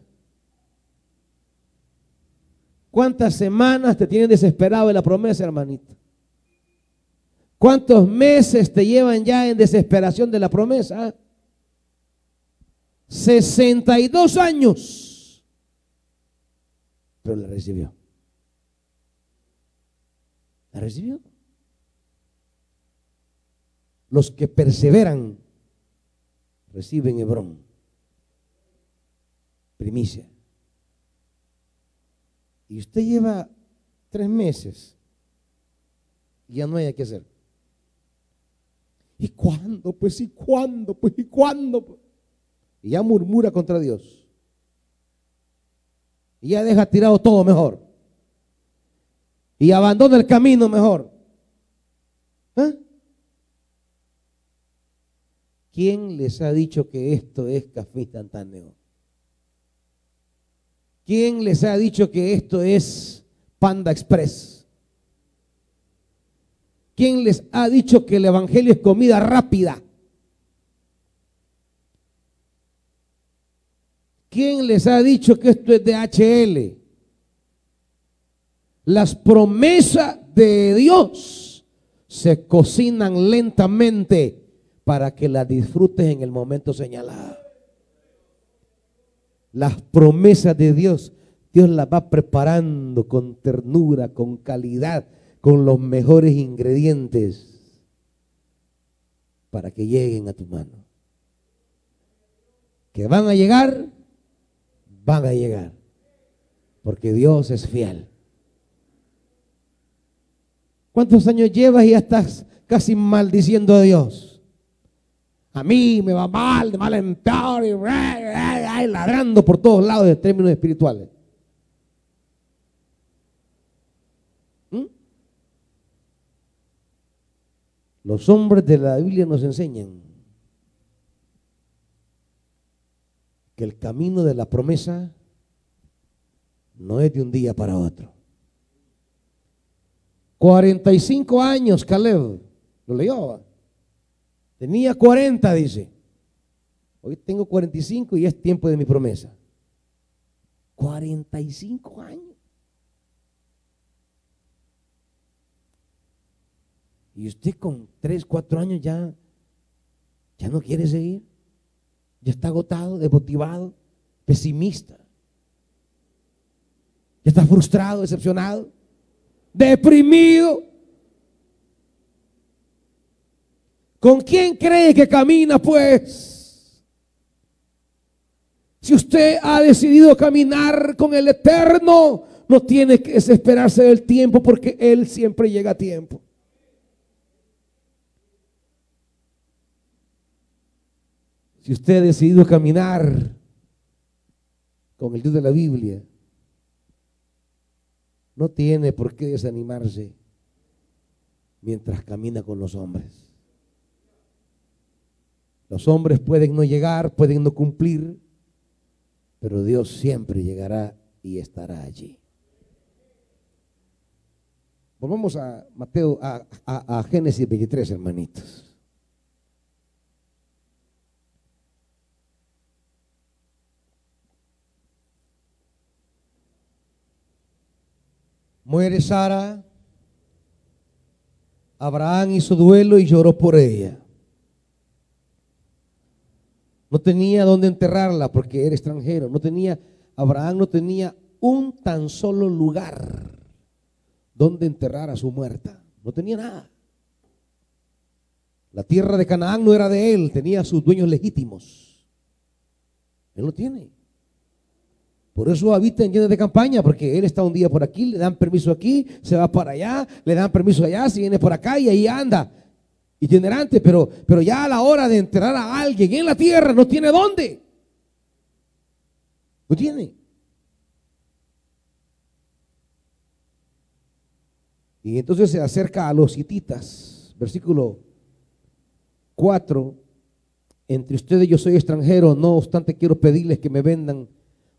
¿Cuántas semanas te tienen desesperado de la promesa, hermanito? ¿Cuántos meses te llevan ya en desesperación de la promesa? 62 años. Pero la recibió. La recibió. Los que perseveran reciben Hebrón. Primicia. Y usted lleva tres meses y ya no hay que hacer. ¿Y cuándo? Pues, ¿y cuándo? Pues, ¿y cuándo? Y ya murmura contra Dios. Y ya deja tirado todo mejor. Y abandona el camino mejor. ¿Eh? ¿Quién les ha dicho que esto es café instantáneo? ¿Quién les ha dicho que esto es Panda Express? ¿Quién les ha dicho que el Evangelio es comida rápida? ¿Quién les ha dicho que esto es de HL? Las promesas de Dios se cocinan lentamente para que las disfrutes en el momento señalado. Las promesas de Dios, Dios las va preparando con ternura, con calidad con los mejores ingredientes para que lleguen a tu mano. Que van a llegar, van a llegar, porque Dios es fiel. ¿Cuántos años llevas y ya estás casi maldiciendo a Dios? A mí me va mal, de mal y ladrando por todos lados de términos espirituales. Los hombres de la Biblia nos enseñan que el camino de la promesa no es de un día para otro. 45 años Caleb, lo leyó. Tenía 40, dice. Hoy tengo 45 y es tiempo de mi promesa. 45 años. Y usted con tres, cuatro años ya, ya no quiere seguir. Ya está agotado, desmotivado, pesimista. Ya está frustrado, decepcionado, deprimido. ¿Con quién cree que camina pues? Si usted ha decidido caminar con el Eterno, no tiene que desesperarse del tiempo porque Él siempre llega a tiempo. Si usted ha decidido caminar con el Dios de la Biblia, no tiene por qué desanimarse mientras camina con los hombres. Los hombres pueden no llegar, pueden no cumplir, pero Dios siempre llegará y estará allí. Volvamos a Mateo, a, a Génesis 23, hermanitos. Muere Sara. Abraham hizo duelo y lloró por ella. No tenía dónde enterrarla porque era extranjero. No tenía, Abraham no tenía un tan solo lugar donde enterrar a su muerta. No tenía nada. La tierra de Canaán no era de él, tenía sus dueños legítimos. Él no tiene. Por eso habita en llenas de campaña, porque él está un día por aquí, le dan permiso aquí, se va para allá, le dan permiso allá, si viene por acá y ahí anda. Itinerante, pero, pero ya a la hora de enterrar a alguien en la tierra no tiene dónde. No tiene. Y entonces se acerca a los hititas, versículo 4, entre ustedes yo soy extranjero, no obstante quiero pedirles que me vendan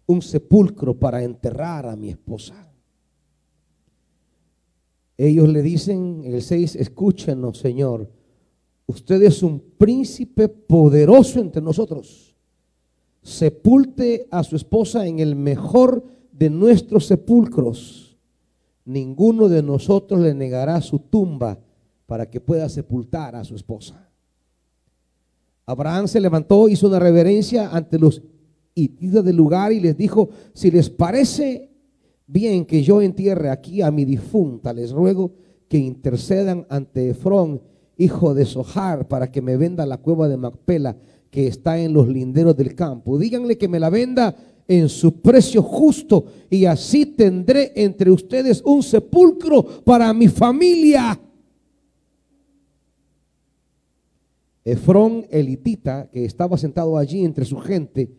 un sepulcro para enterrar a mi esposa. Ellos le dicen en el 6, escúchenos Señor, usted es un príncipe poderoso entre nosotros. Sepulte a su esposa en el mejor de nuestros sepulcros. Ninguno de nosotros le negará su tumba para que pueda sepultar a su esposa. Abraham se levantó, hizo una reverencia ante los hititas del lugar y les dijo, si les parece bien que yo entierre aquí a mi difunta, les ruego que intercedan ante Efrón, hijo de Sohar, para que me venda la cueva de Macpela, que está en los linderos del campo. Díganle que me la venda en su precio justo y así tendré entre ustedes un sepulcro para mi familia. Efrón elitita, que estaba sentado allí entre su gente,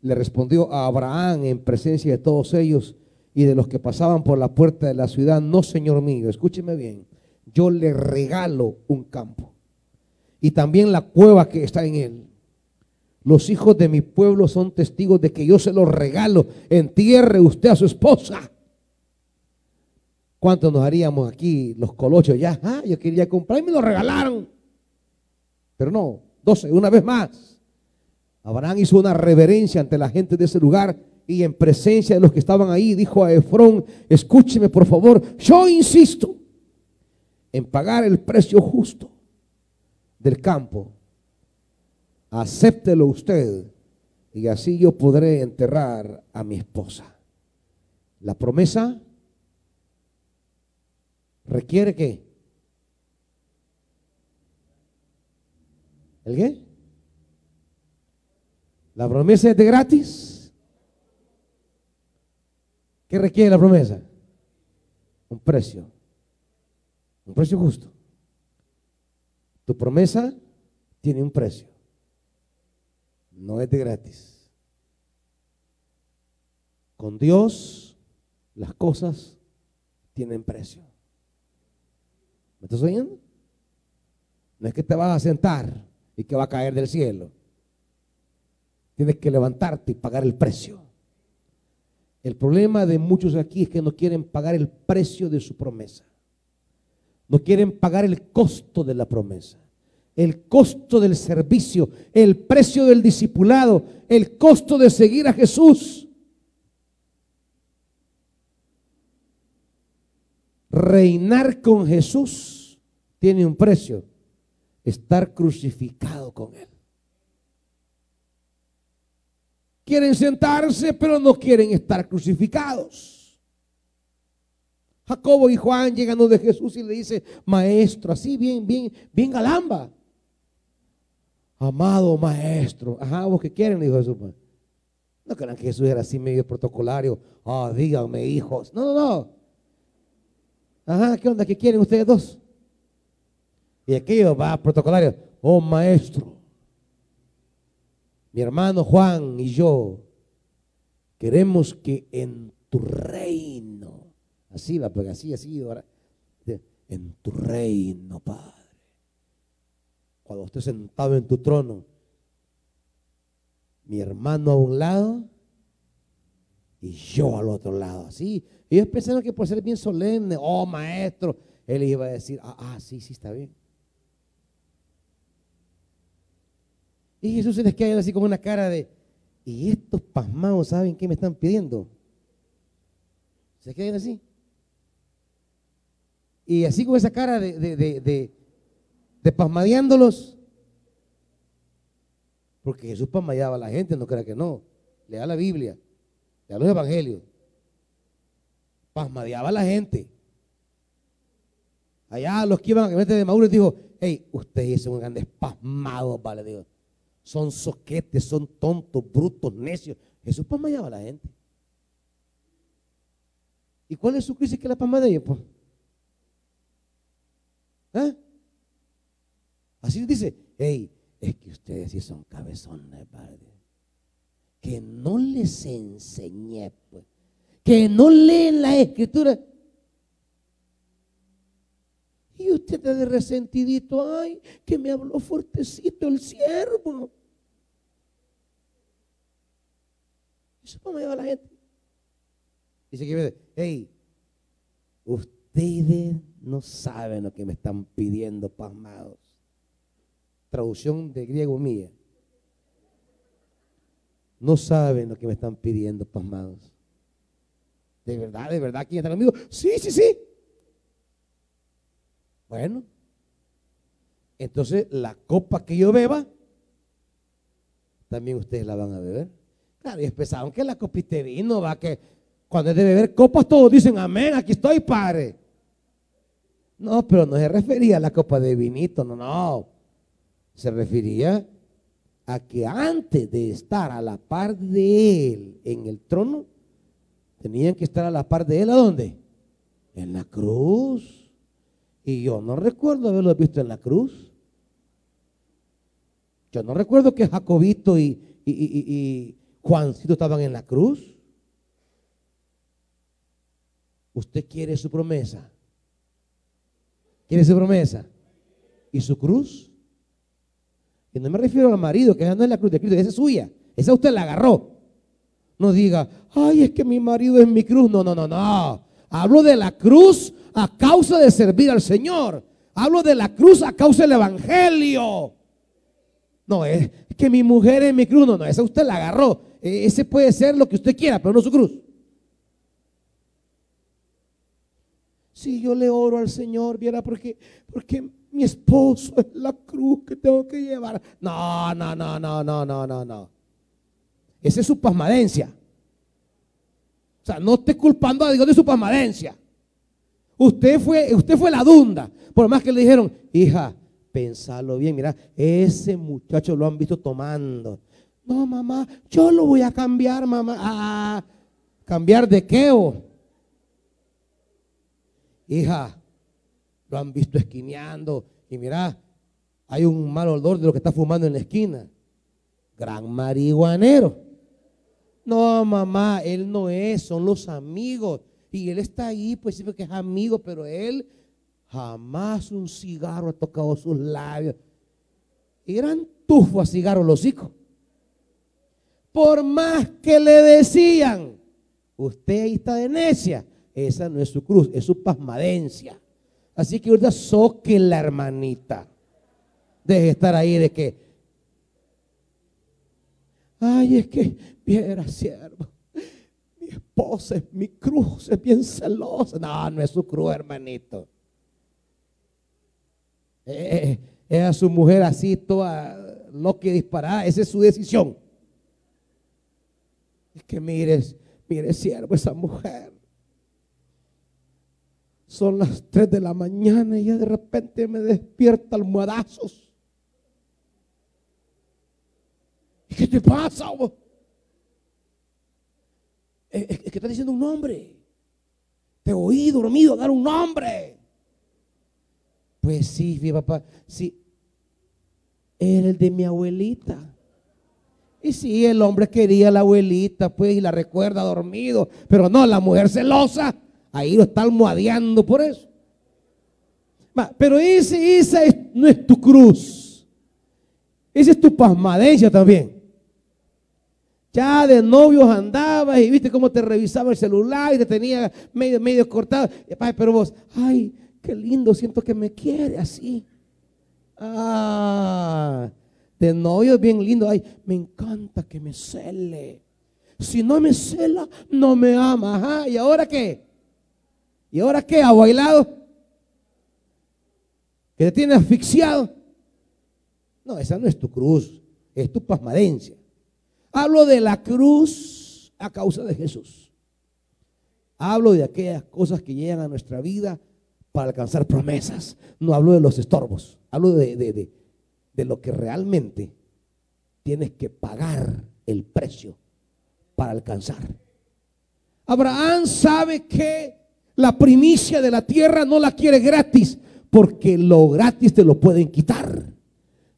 le respondió a Abraham en presencia de todos ellos y de los que pasaban por la puerta de la ciudad, no, Señor mío, escúcheme bien, yo le regalo un campo y también la cueva que está en él. Los hijos de mi pueblo son testigos de que yo se los regalo. Entierre usted a su esposa. ¿Cuánto nos haríamos aquí los colochos ya? Ah, yo quería comprar y me lo regalaron. Pero no, doce, una vez más. Abraham hizo una reverencia ante la gente de ese lugar y en presencia de los que estaban ahí dijo a Efrón, escúcheme por favor, yo insisto en pagar el precio justo del campo. Acéptelo usted y así yo podré enterrar a mi esposa. La promesa requiere que ¿El qué? ¿La promesa es de gratis? ¿Qué requiere la promesa? Un precio. Un precio justo. Tu promesa tiene un precio. No es de gratis. Con Dios las cosas tienen precio. ¿Me estás oyendo? No es que te vas a sentar y que va a caer del cielo. Tienes que levantarte y pagar el precio. El problema de muchos aquí es que no quieren pagar el precio de su promesa. No quieren pagar el costo de la promesa, el costo del servicio, el precio del discipulado, el costo de seguir a Jesús. Reinar con Jesús tiene un precio estar crucificado con Él. Quieren sentarse, pero no quieren estar crucificados. Jacobo y Juan llegan donde Jesús y le dice, maestro, así bien, bien, bien galamba. Amado maestro. Ajá, vos que quieren, dijo Jesús. Pues. No crean que Jesús era así medio protocolario. Ah, díganme, hijos. No, no, no. Ajá, ¿qué onda? ¿Qué quieren ustedes dos? Y aquello va protocolario, oh maestro, mi hermano Juan y yo queremos que en tu reino, así la pega, así, así, ahora, en tu reino, Padre, cuando estés sentado en tu trono, mi hermano a un lado y yo al otro lado, así. Ellos pensaron que por ser bien solemne, oh maestro, él iba a decir, ah, ah sí, sí, está bien. Y Jesús se les queda así con una cara de, ¿y estos pasmados saben qué me están pidiendo? Se quedan así. Y así con esa cara de, de, de, pasmadeándolos. Porque Jesús pasmadeaba a la gente, no crea que no. Le da la Biblia, le da los evangelios. Pasmadeaba a la gente. Allá los que iban a de Mauro dijo, hey, ustedes son grandes pasmados, vale Dios son soquetes, son tontos, brutos, necios. Jesús palmallaba a la gente. ¿Y cuál es su crisis que la palma de ellos? Pues? ¿Eh? Así dice, hey, es que ustedes sí son cabezones, padre. Que no les enseñé, pues. Que no leen la escritura. Y usted de resentidito, ay, que me habló fuertecito el siervo. Eso cómo lleva la gente. Dice que, hey, ustedes no saben lo que me están pidiendo, pasmados. Traducción de griego mía. No saben lo que me están pidiendo, pasmados. ¿De verdad, de verdad quién está conmigo? Sí, sí, sí. Bueno, entonces la copa que yo beba, también ustedes la van a beber. Claro, y pensaban que la copita de vino va que cuando es de beber copas todos dicen amén, aquí estoy, padre. No, pero no se refería a la copa de vinito, no, no. Se refería a que antes de estar a la par de él en el trono, tenían que estar a la par de él, ¿a dónde? En la cruz. Y yo no recuerdo haberlo visto en la cruz. Yo no recuerdo que Jacobito y, y Juancito estaban en la cruz. ¿Usted quiere su promesa? ¿Quiere su promesa? ¿Y su cruz? Y no me refiero al marido, que esa no es la cruz de Cristo, esa es suya. Esa usted la agarró. No diga, ay, es que mi marido es mi cruz. No, no, no, no. Hablo de la cruz a causa de servir al Señor. Hablo de la cruz a causa del Evangelio. No, es que mi mujer es mi cruz. No, no, esa usted la agarró. E, ese puede ser lo que usted quiera, pero no su cruz. Si yo le oro al Señor, viera, porque, porque mi esposo es la cruz que tengo que llevar. No, no, no, no, no, no, no, no. Esa es su pasmadencia. O sea, no esté culpando a Dios de su pasmadencia. Usted fue, usted fue la dunda. Por más que le dijeron, hija, pensalo bien, mira, ese muchacho lo han visto tomando. No, mamá, yo lo voy a cambiar, mamá. Ah, ¿Cambiar de qué? O? Hija, lo han visto esquineando y mira, hay un mal olor de lo que está fumando en la esquina. Gran marihuanero. No, mamá, él no es, son los amigos. Y él está ahí, pues sí, porque es amigo, pero él jamás un cigarro ha tocado sus labios. Eran tufos a cigarro los hijos. Por más que le decían, usted ahí está de necia, esa no es su cruz, es su pasmadencia. Así que ahorita soque la hermanita. Deje estar ahí de que, ay, es que, viera, siervo, mi esposa es mi cruz, es bien celosa. No, no es su cruz, hermanito. Eh, es a su mujer así, toda lo que disparada, esa es su decisión. Es que mires, mire, siervo, esa mujer son las 3 de la mañana y de repente me despierta almohadazos. ¿Y qué te pasa? Es, que está diciendo un nombre. Te oí dormido dar un nombre. Pues sí, mi papá, sí. Era el de mi abuelita. Y sí, el hombre quería a la abuelita, pues, y la recuerda dormido. Pero no, la mujer celosa Ahí lo está almohadeando por eso. Pero ese, esa no es tu cruz. Esa es tu pasmadencia también. Ya de novios andabas y viste cómo te revisaba el celular y te tenía medio, medio cortado. Pero vos, ay, qué lindo, siento que me quiere así. Ah, de novio bien lindo. Ay, me encanta que me cele. Si no me cela, no me ama. Ajá, ¿y ahora qué? ¿Y ahora qué? ¿Ha bailado? ¿Que te tiene asfixiado? No, esa no es tu cruz, es tu pasmadencia. Hablo de la cruz a causa de Jesús. Hablo de aquellas cosas que llegan a nuestra vida para alcanzar promesas. No hablo de los estorbos. Hablo de, de, de lo que realmente tienes que pagar el precio para alcanzar. Abraham sabe que la primicia de la tierra no la quiere gratis, porque lo gratis te lo pueden quitar.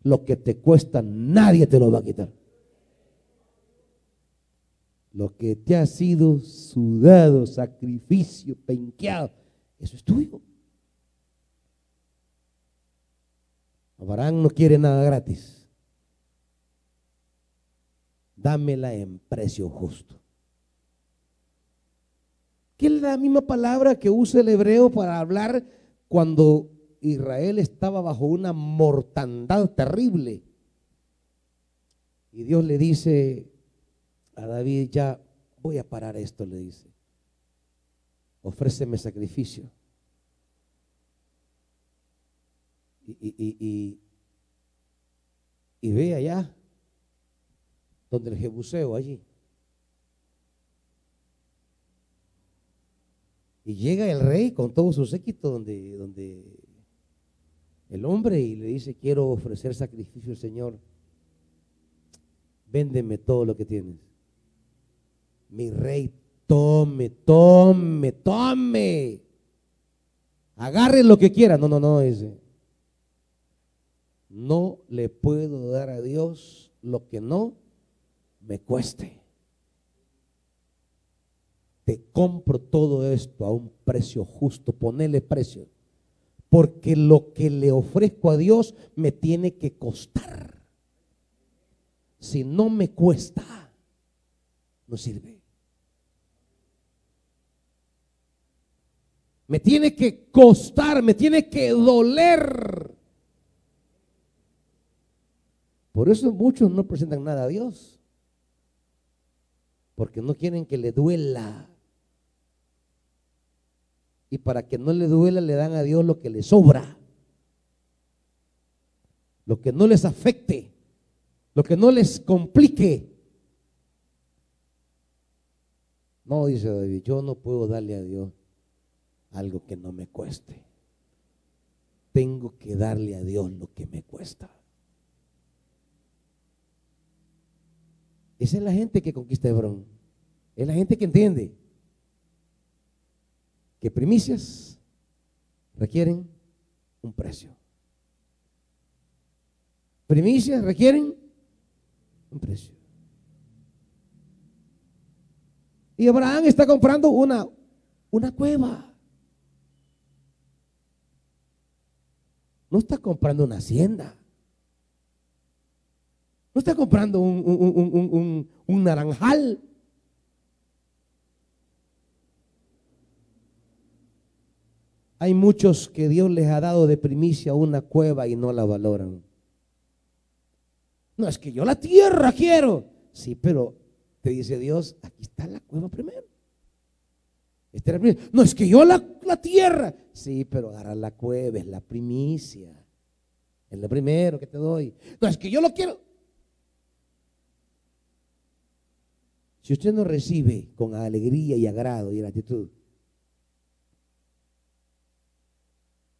Lo que te cuesta nadie te lo va a quitar. Lo que te ha sido sudado, sacrificio, penqueado, eso es tuyo. Abraham no quiere nada gratis. Dámela en precio justo. Que es la misma palabra que usa el hebreo para hablar cuando Israel estaba bajo una mortandad terrible. Y Dios le dice a David, ya voy a parar esto, le dice. Ofréceme sacrificio. Y, y, ve allá, donde el Jebuseo, allí. Y llega el rey con todo su séquito donde, donde el hombre y le dice, quiero ofrecer sacrificio al Señor. Véndeme todo lo que tienes. Mi rey, tome, tome, tome. Agarre lo que quiera. No, no, no, ese. No le puedo dar a Dios lo que no me cueste. Te compro todo esto a un precio justo, ponele precio. Porque lo que le ofrezco a Dios me tiene que costar. Si no me cuesta, no sirve. Me tiene que costar, me tiene que doler. Por eso muchos no presentan nada a Dios. Porque no quieren que le duela. Y para que no le duela le dan a Dios lo que le sobra. Lo que no les afecte. Lo que no les complique. No, dice David, yo no puedo darle a Dios algo que no me cueste. Tengo que darle a Dios lo que me cuesta. Esa es la gente que conquista Hebrón. Es la gente que entiende primicias requieren un precio. Primicias requieren un precio. Y Abraham está comprando una, una cueva. No está comprando una hacienda. No está comprando un, naranjal. Hay muchos que Dios les ha dado de primicia una cueva y no la valoran. No, es que yo la tierra quiero. Sí, pero te dice Dios, aquí está la cueva primero. no, es que yo la, la tierra. Sí, pero ahora la cueva es la primicia. Es lo primero que te doy. No, es que yo lo quiero. Si usted no recibe con alegría y agrado y gratitud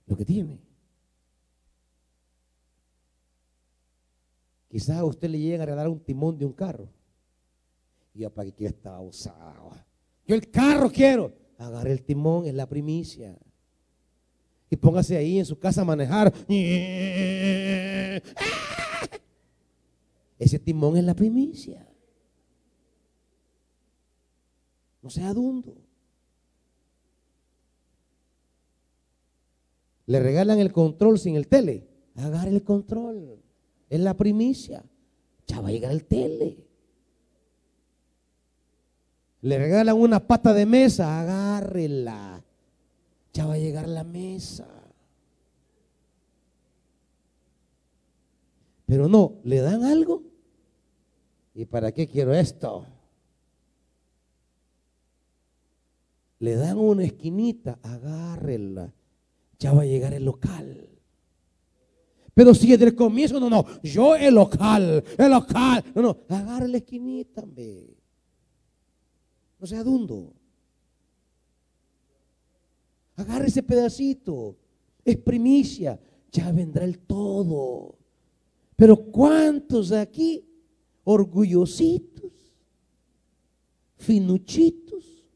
lo que tiene, quizás a usted le llegue a regalar un timón de un carro. Y yo, ¿para qué estaba usado? Yo el carro quiero. Agarre el timón, es la primicia. Y póngase ahí en su casa a manejar. Ese timón es la primicia. No sea adundo. Le regalan el control sin el tele. Agarre el control. Es la primicia. Ya va a llegar el tele. Le regalan una pata de mesa. Agárrela. Ya va a llegar la mesa. Pero no, le dan algo. ¿Y para qué quiero esto? le dan una esquinita, agárrela, ya va a llegar el local. Pero si desde el comienzo, no, no, yo el local, el local, no, no, agarre la esquinita, hombre. No sea dundo. Agarre ese pedacito, es primicia, ya vendrá el todo. Pero ¿cuántos aquí, orgullositos, finuchitos,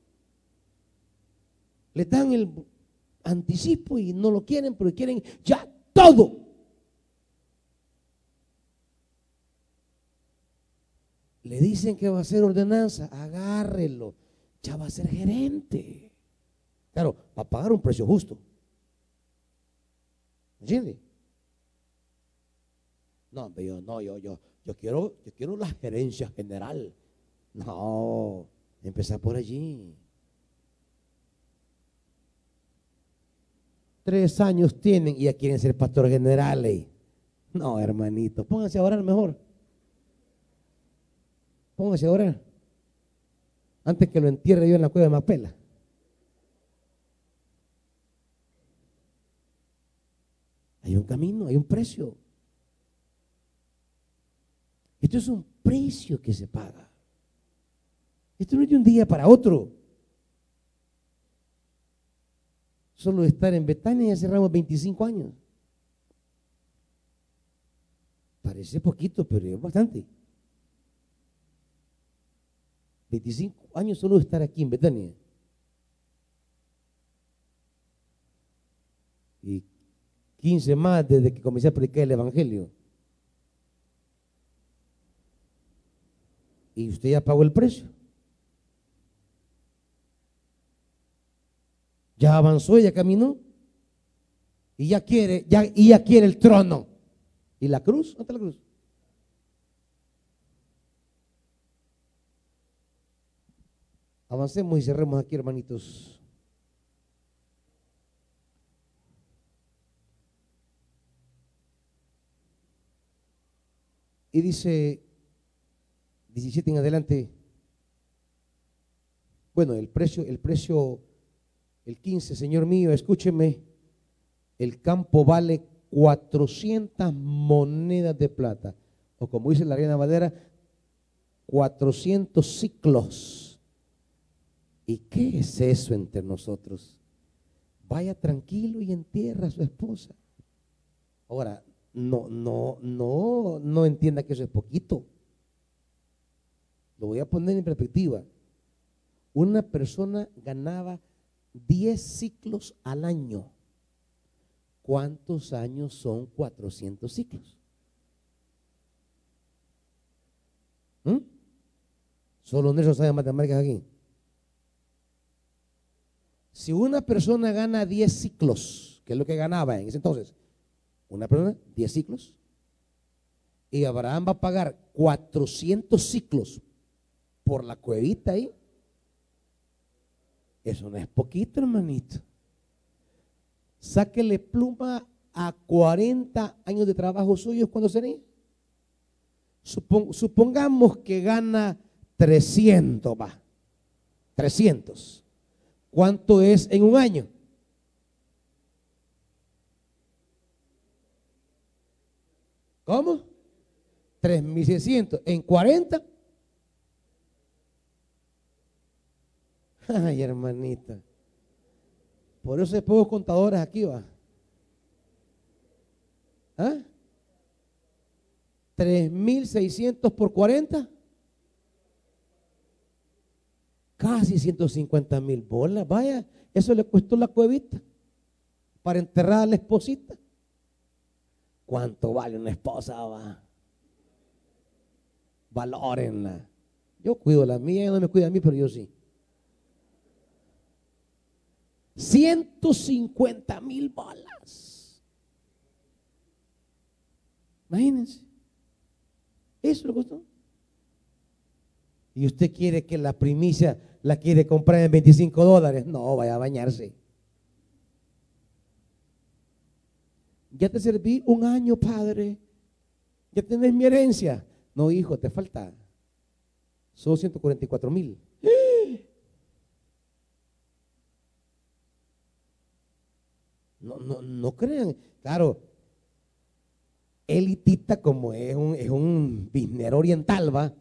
le dan el anticipo y no lo quieren, pero quieren ya todo. Le dicen que va a ser ordenanza, agárrelo, ya va a ser gerente. Claro, va a pagar un precio justo. ¿Entiende? No, yo no, yo, yo, yo quiero, yo quiero la gerencia general. No, empezar por allí. Tres años tienen y ya quieren ser pastor generales. No, hermanito, pónganse a orar mejor. Pónganse a orar. Antes que lo entierre yo en la cueva de Mapela. Hay un camino, hay un precio. Esto es un precio que se paga. Esto no es de un día para otro. Solo estar en Betania ya cerramos 25 años. Parece poquito, pero es bastante. 25 años solo estar aquí en Betania. Y 15 más desde que comencé a predicar el Evangelio. Y usted ya pagó el precio. Ya avanzó, ya caminó. Y ya quiere, ya, y ya quiere el trono. ¿Y la cruz? ¿Dónde está la cruz? Avancemos y cerremos aquí, hermanitos. Y dice 17 en adelante. Bueno, el precio, el precio, el 15, Señor mío, escúcheme. El campo vale 400 monedas de plata. O como dice la reina Valera, 400 ciclos. ¿Y qué es eso entre nosotros? Vaya tranquilo y entierra a su esposa. Ahora, no, no, no, no entienda que eso es poquito. Lo voy a poner en perspectiva. Una persona ganaba 10 ciclos al año. ¿Cuántos años son 400 ciclos? ¿Mm? Solo Nelson sabe matemáticas aquí. Si una persona gana 10 ciclos, que es lo que ganaba en ese entonces, una persona, 10 ciclos. Y Abraham va a pagar 400 ciclos por la cuevita ahí. Eso no es poquito, hermanito. Sáquele pluma a 40 años de trabajo suyo, ¿cuándo sería? supongamos que gana 300, va. 300. ¿Cuánto es en un año? ¿Cómo? 3.600. ¿En 40? Ay, hermanita. Por eso hay pocos contadores aquí, va. ¿Ah? 3.600 por 40. Casi 150 mil bolas. Vaya, eso le costó la cuevita para enterrar a la esposita. ¿Cuánto vale una esposa? Va? Valórenla. Yo cuido la mía, ella no me cuida a mí, pero yo sí. 150 mil bolas. Imagínense. Eso le costó. Y usted quiere que la primicia la quiere comprar en 25 dólares. No, vaya a bañarse. Ya te serví un año, padre. Ya tenés mi herencia. No, hijo, te falta. Son 144 mil. No, crean. Claro, elitista como es un, es un oriental, va,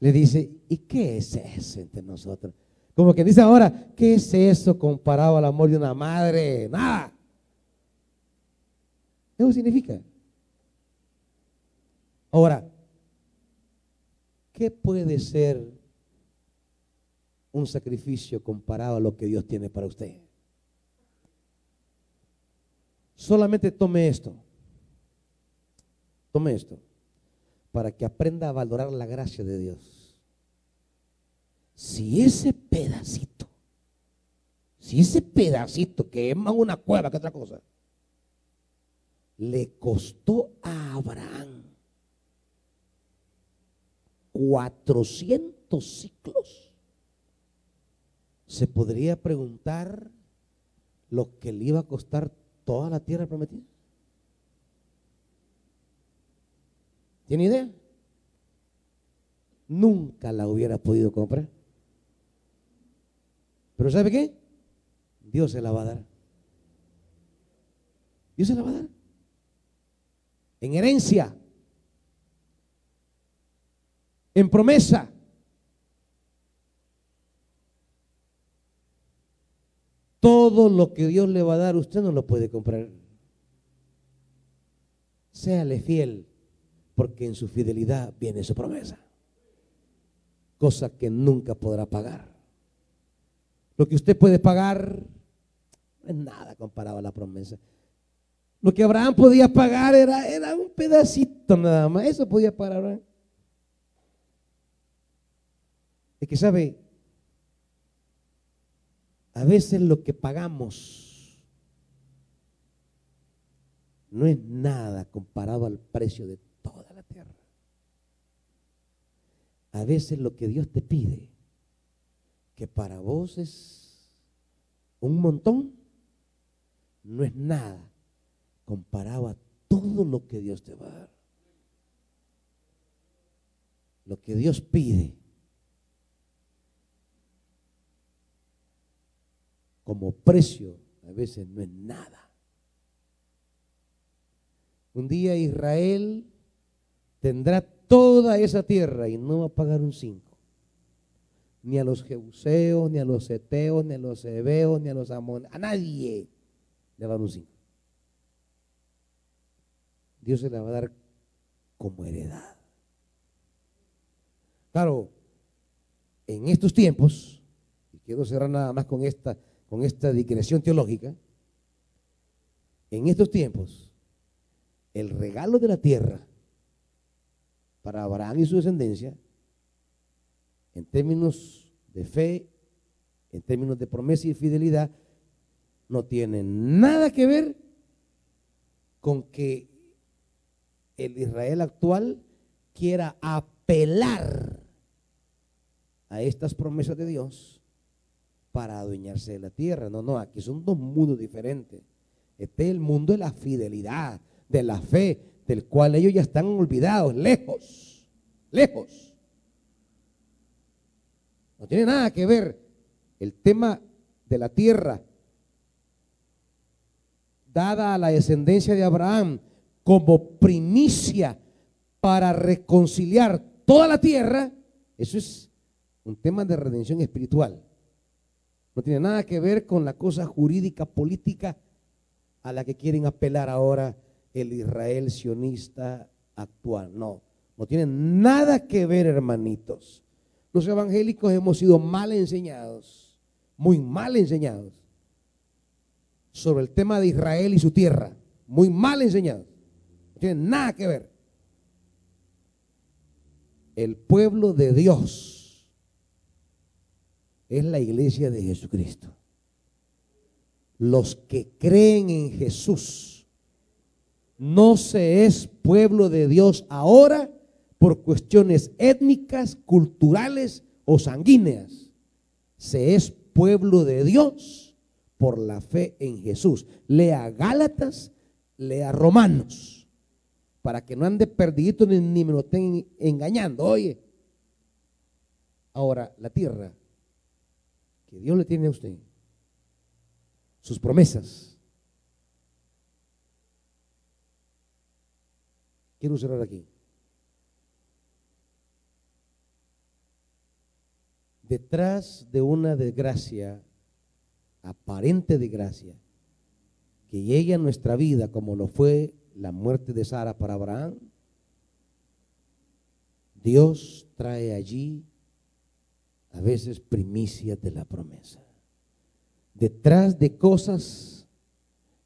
le dice, ¿y qué es eso entre nosotros? Como que dice ahora, ¿qué es eso comparado al amor de una madre? Nada. Eso significa. Ahora, ¿qué puede ser un sacrificio comparado a lo que Dios tiene para usted? Solamente tome esto. Tome esto. Para que aprenda a valorar la gracia de Dios. Si ese pedacito, si ese pedacito que es más una cueva que otra cosa, le costó a Abraham 400 ciclos. Se podría preguntar lo que le iba a costar toda la tierra prometida. ¿Tiene idea? Nunca la hubiera podido comprar. Pero ¿sabe qué? Dios se la va a dar. Dios se la va a dar. En herencia. En promesa. Todo lo que Dios le va a dar, usted no lo puede comprar. Séale fiel, porque en su fidelidad viene su promesa. Cosa que nunca podrá pagar. Lo que usted puede pagar no es nada comparado a la promesa. Lo que Abraham podía pagar era, era un pedacito nada más. Eso podía pagar Abraham. Es que sabe, a veces lo que pagamos no es nada comparado al precio de toda la tierra. A veces lo que Dios te pide, que para vos es un montón, no es nada comparado a todo lo que Dios te va a dar. Lo que Dios pide como precio a veces no es nada. Un día Israel tendrá toda esa tierra y no va a pagar un cinco. Ni a los jebuseos, ni a los eteos, ni a los hebeos, ni a los amones, a nadie le va a dar un cinco. Dios se la va a dar como heredad. Claro, en estos tiempos, y quiero cerrar nada más con esta con esta digresión teológica, en estos tiempos, el regalo de la tierra para Abraham y su descendencia, en términos de fe, en términos de promesa y fidelidad, no tiene nada que ver con que el Israel actual quiera apelar a estas promesas de Dios para adueñarse de la tierra. No, no, aquí son dos mundos diferentes. Este es el mundo de la fidelidad, de la fe, del cual ellos ya están olvidados, lejos, lejos. No tiene nada que ver el tema de la tierra dada a la descendencia de Abraham como primicia para reconciliar toda la tierra, eso es un tema de redención espiritual. No tiene nada que ver con la cosa jurídica política a la que quieren apelar ahora el Israel sionista actual. No, no tiene nada que ver, hermanitos. Los evangélicos hemos sido mal enseñados, muy mal enseñados, sobre el tema de Israel y su tierra. Muy mal enseñados. No tiene nada que ver. El pueblo de Dios es la iglesia de Jesucristo. Los que creen en Jesús no se es pueblo de Dios ahora por cuestiones étnicas, culturales o sanguíneas. Se es pueblo de Dios por la fe en Jesús. Lea Gálatas, lea Romanos, para que no ande perdido ni, ni me lo estén engañando. Oye, ahora la tierra que Dios le tiene a usted, sus promesas. Quiero cerrar aquí. Detrás de una desgracia, aparente desgracia, que llegue a nuestra vida como lo fue la muerte de Sara para Abraham, Dios trae allí a veces primicias de la promesa. Detrás de cosas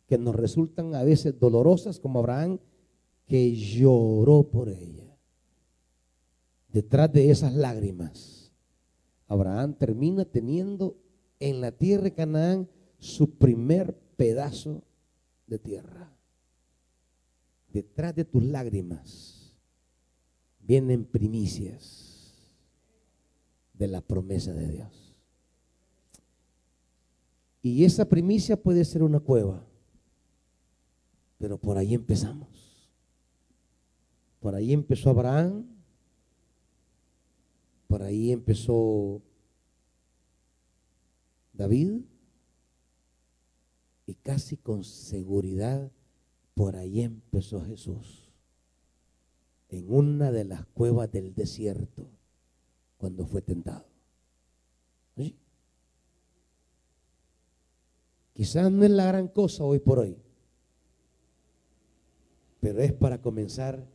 que nos resultan a veces dolorosas, como Abraham, que lloró por ella. Detrás de esas lágrimas, Abraham termina teniendo en la tierra de Canaán su primer pedazo de tierra. Detrás de tus lágrimas vienen primicias de la promesa de Dios. Y esa primicia puede ser una cueva, pero por ahí empezamos. Por ahí empezó Abraham, por ahí empezó David, y casi con seguridad por ahí empezó Jesús, en una de las cuevas del desierto, cuando fue tentado. Quizás no es la gran cosa hoy por hoy, pero es para comenzar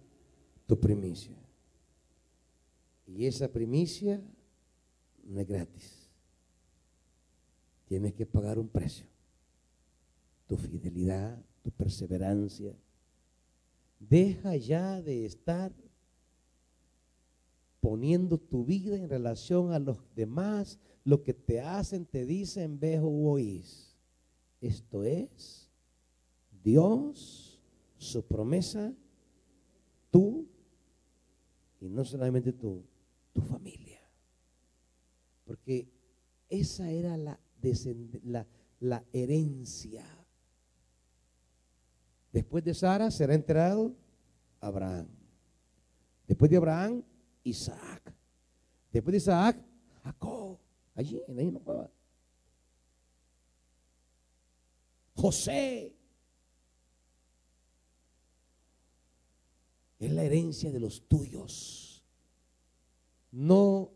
tu primicia. Y esa primicia no es gratis. Tienes que pagar un precio. Tu fidelidad, tu perseverancia. Deja ya de estar poniendo tu vida en relación a los demás, lo que te hacen, te dicen, ves o oís. Esto es Dios, su promesa, tú, y no solamente tú, tu familia. Porque esa era la, la, la herencia. Después de Sara será enterrado Abraham. Después de Abraham, Isaac. Después de Isaac, Jacob. Allí, en ahí no cueva. José. Es la herencia de los tuyos. No,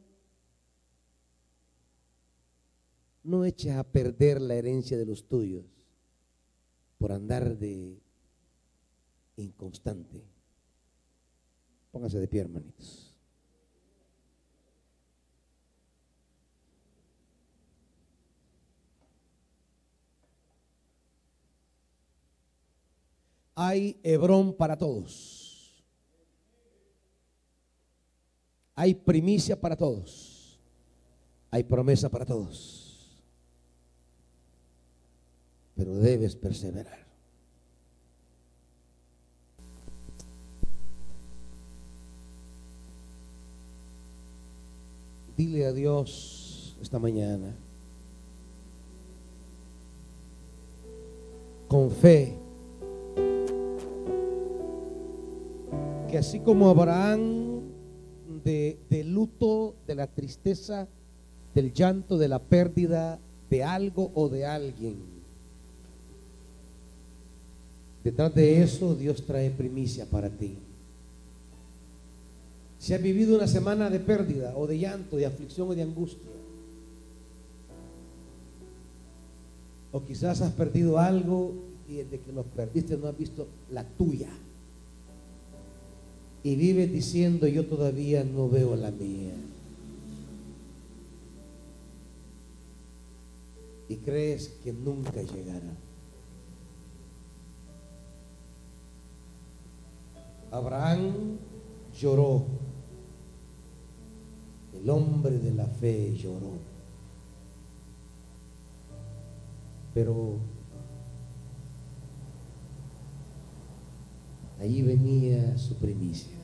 no eches a perder la herencia de los tuyos por andar de inconstante. Póngase de pie, hermanitos. Hay Hebrón para todos. Hay primicia para todos. Hay promesa para todos. Pero debes perseverar. Dile a Dios esta mañana, con fe, que así como Abraham de, luto, de la tristeza, del llanto, de la pérdida de algo o de alguien. Detrás de eso Dios trae primicia para ti. Si has vivido una semana de pérdida o de llanto, de aflicción o de angustia, o quizás has perdido algo y desde que lo perdiste no has visto la tuya y vives diciendo yo todavía no veo la mía. Y crees que nunca llegará. Abraham lloró. El hombre de la fe lloró. Pero Ahí venía su primicia.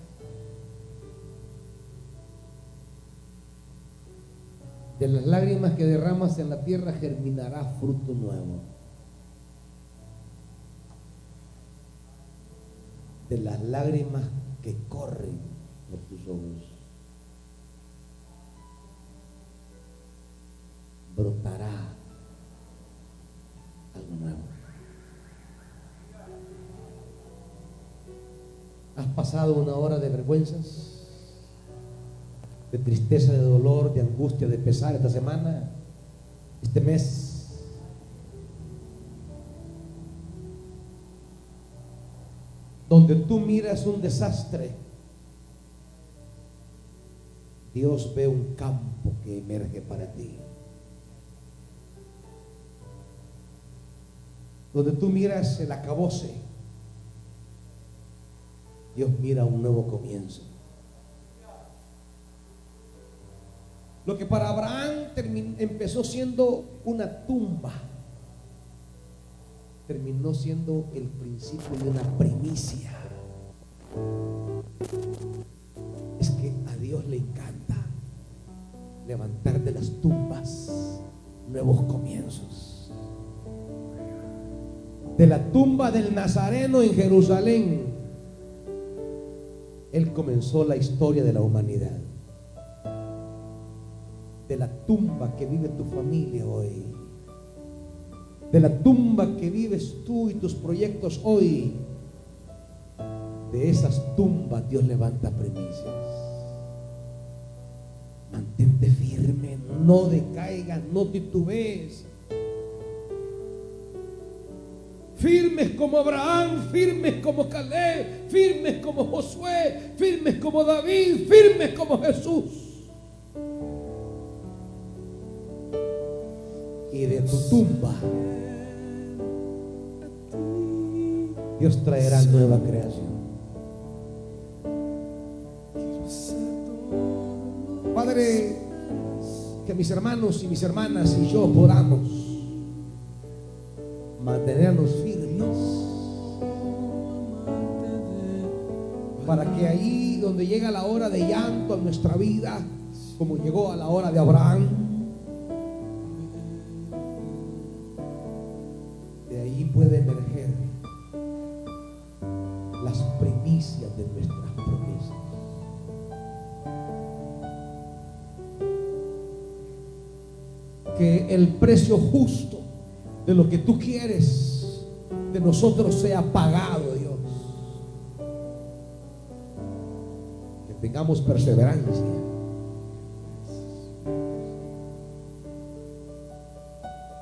De las lágrimas que derramas en la tierra germinará fruto nuevo. De las lágrimas que corren por tus ojos brotará algo nuevo. ¿Has pasado una hora de vergüenzas? De tristeza, de dolor, de angustia, de pesar esta semana, este mes. Donde tú miras un desastre, Dios ve un campo que emerge para ti. Donde tú miras el acabose, Dios mira un nuevo comienzo. Lo que para Abraham empezó siendo una tumba, terminó siendo el principio de una primicia. Es que a Dios le encanta levantar de las tumbas nuevos comienzos. De la tumba del Nazareno en Jerusalén, Él comenzó la historia de la humanidad. De la tumba que vive tu familia hoy. De la tumba que vives tú y tus proyectos hoy. De esas tumbas Dios levanta primicias. Mantente firme, no decaigas, no titubees. Firmes como Abraham, firmes como Caleb, firmes como Josué, firmes como David, firmes como Jesús. Y de tu tumba Dios traerá nueva creación. Padre, que mis hermanos y mis hermanas y yo podamos mantenernos firmes para que ahí donde llega la hora de llanto en nuestra vida, como llegó a la hora de Abraham, de ahí puede emerger las primicias de nuestras promesas. que el precio justo de lo que tú quieres de nosotros sea pagado, tengamos perseverancia.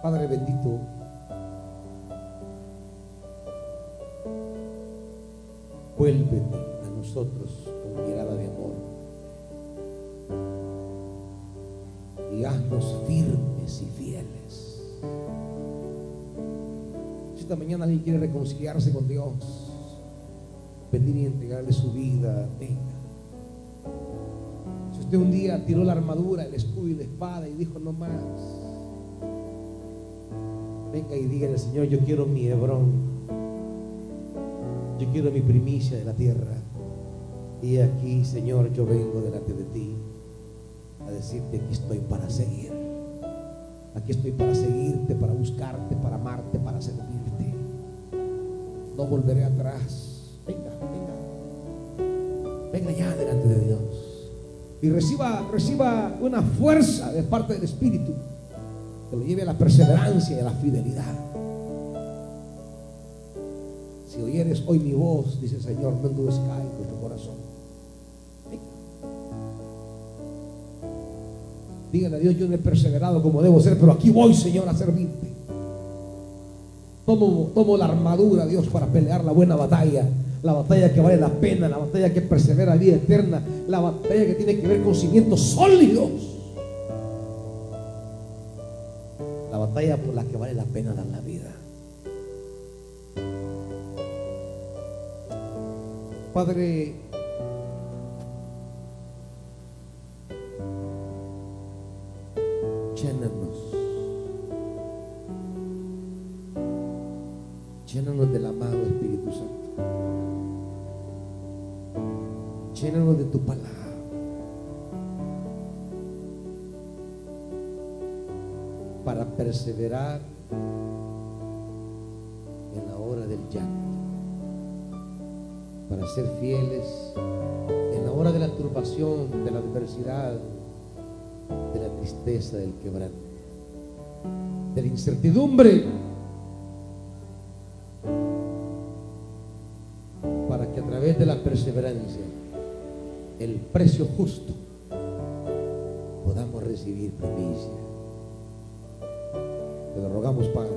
Padre bendito, vuélvete a nosotros con mirada de amor y haznos firmes y fieles. Si esta mañana alguien quiere reconciliarse con Dios, venir y entregarle su vida, venga. Usted un día tiró la armadura, el escudo y la espada y dijo no más, venga y dígale Señor, yo quiero mi Hebrón, yo quiero mi primicia de la tierra. Y aquí, Señor, yo vengo delante de ti a decirte aquí estoy para seguir. Aquí estoy para seguirte, para buscarte, para amarte, para servirte. No volveré atrás. Venga, venga. Venga ya delante de Dios. Y reciba, reciba una fuerza de parte del Espíritu que lo lleve a la perseverancia y a la fidelidad. Si oyeres hoy mi voz, dice el Señor, no endurezcáis vuestro corazón. Venga. Dígale a Dios, yo no he perseverado como debo ser, pero aquí voy, Señor, a servirte. Tomo, tomo la armadura, Dios, para pelear la buena batalla. La batalla que vale la pena, la batalla que persevera vida eterna, la batalla que tiene que ver con cimientos sólidos. La batalla por la que vale la pena dar la vida. Padre, de la incertidumbre, para que a través de la perseverancia, el precio justo, podamos recibir primicia. Te lo rogamos, Padre,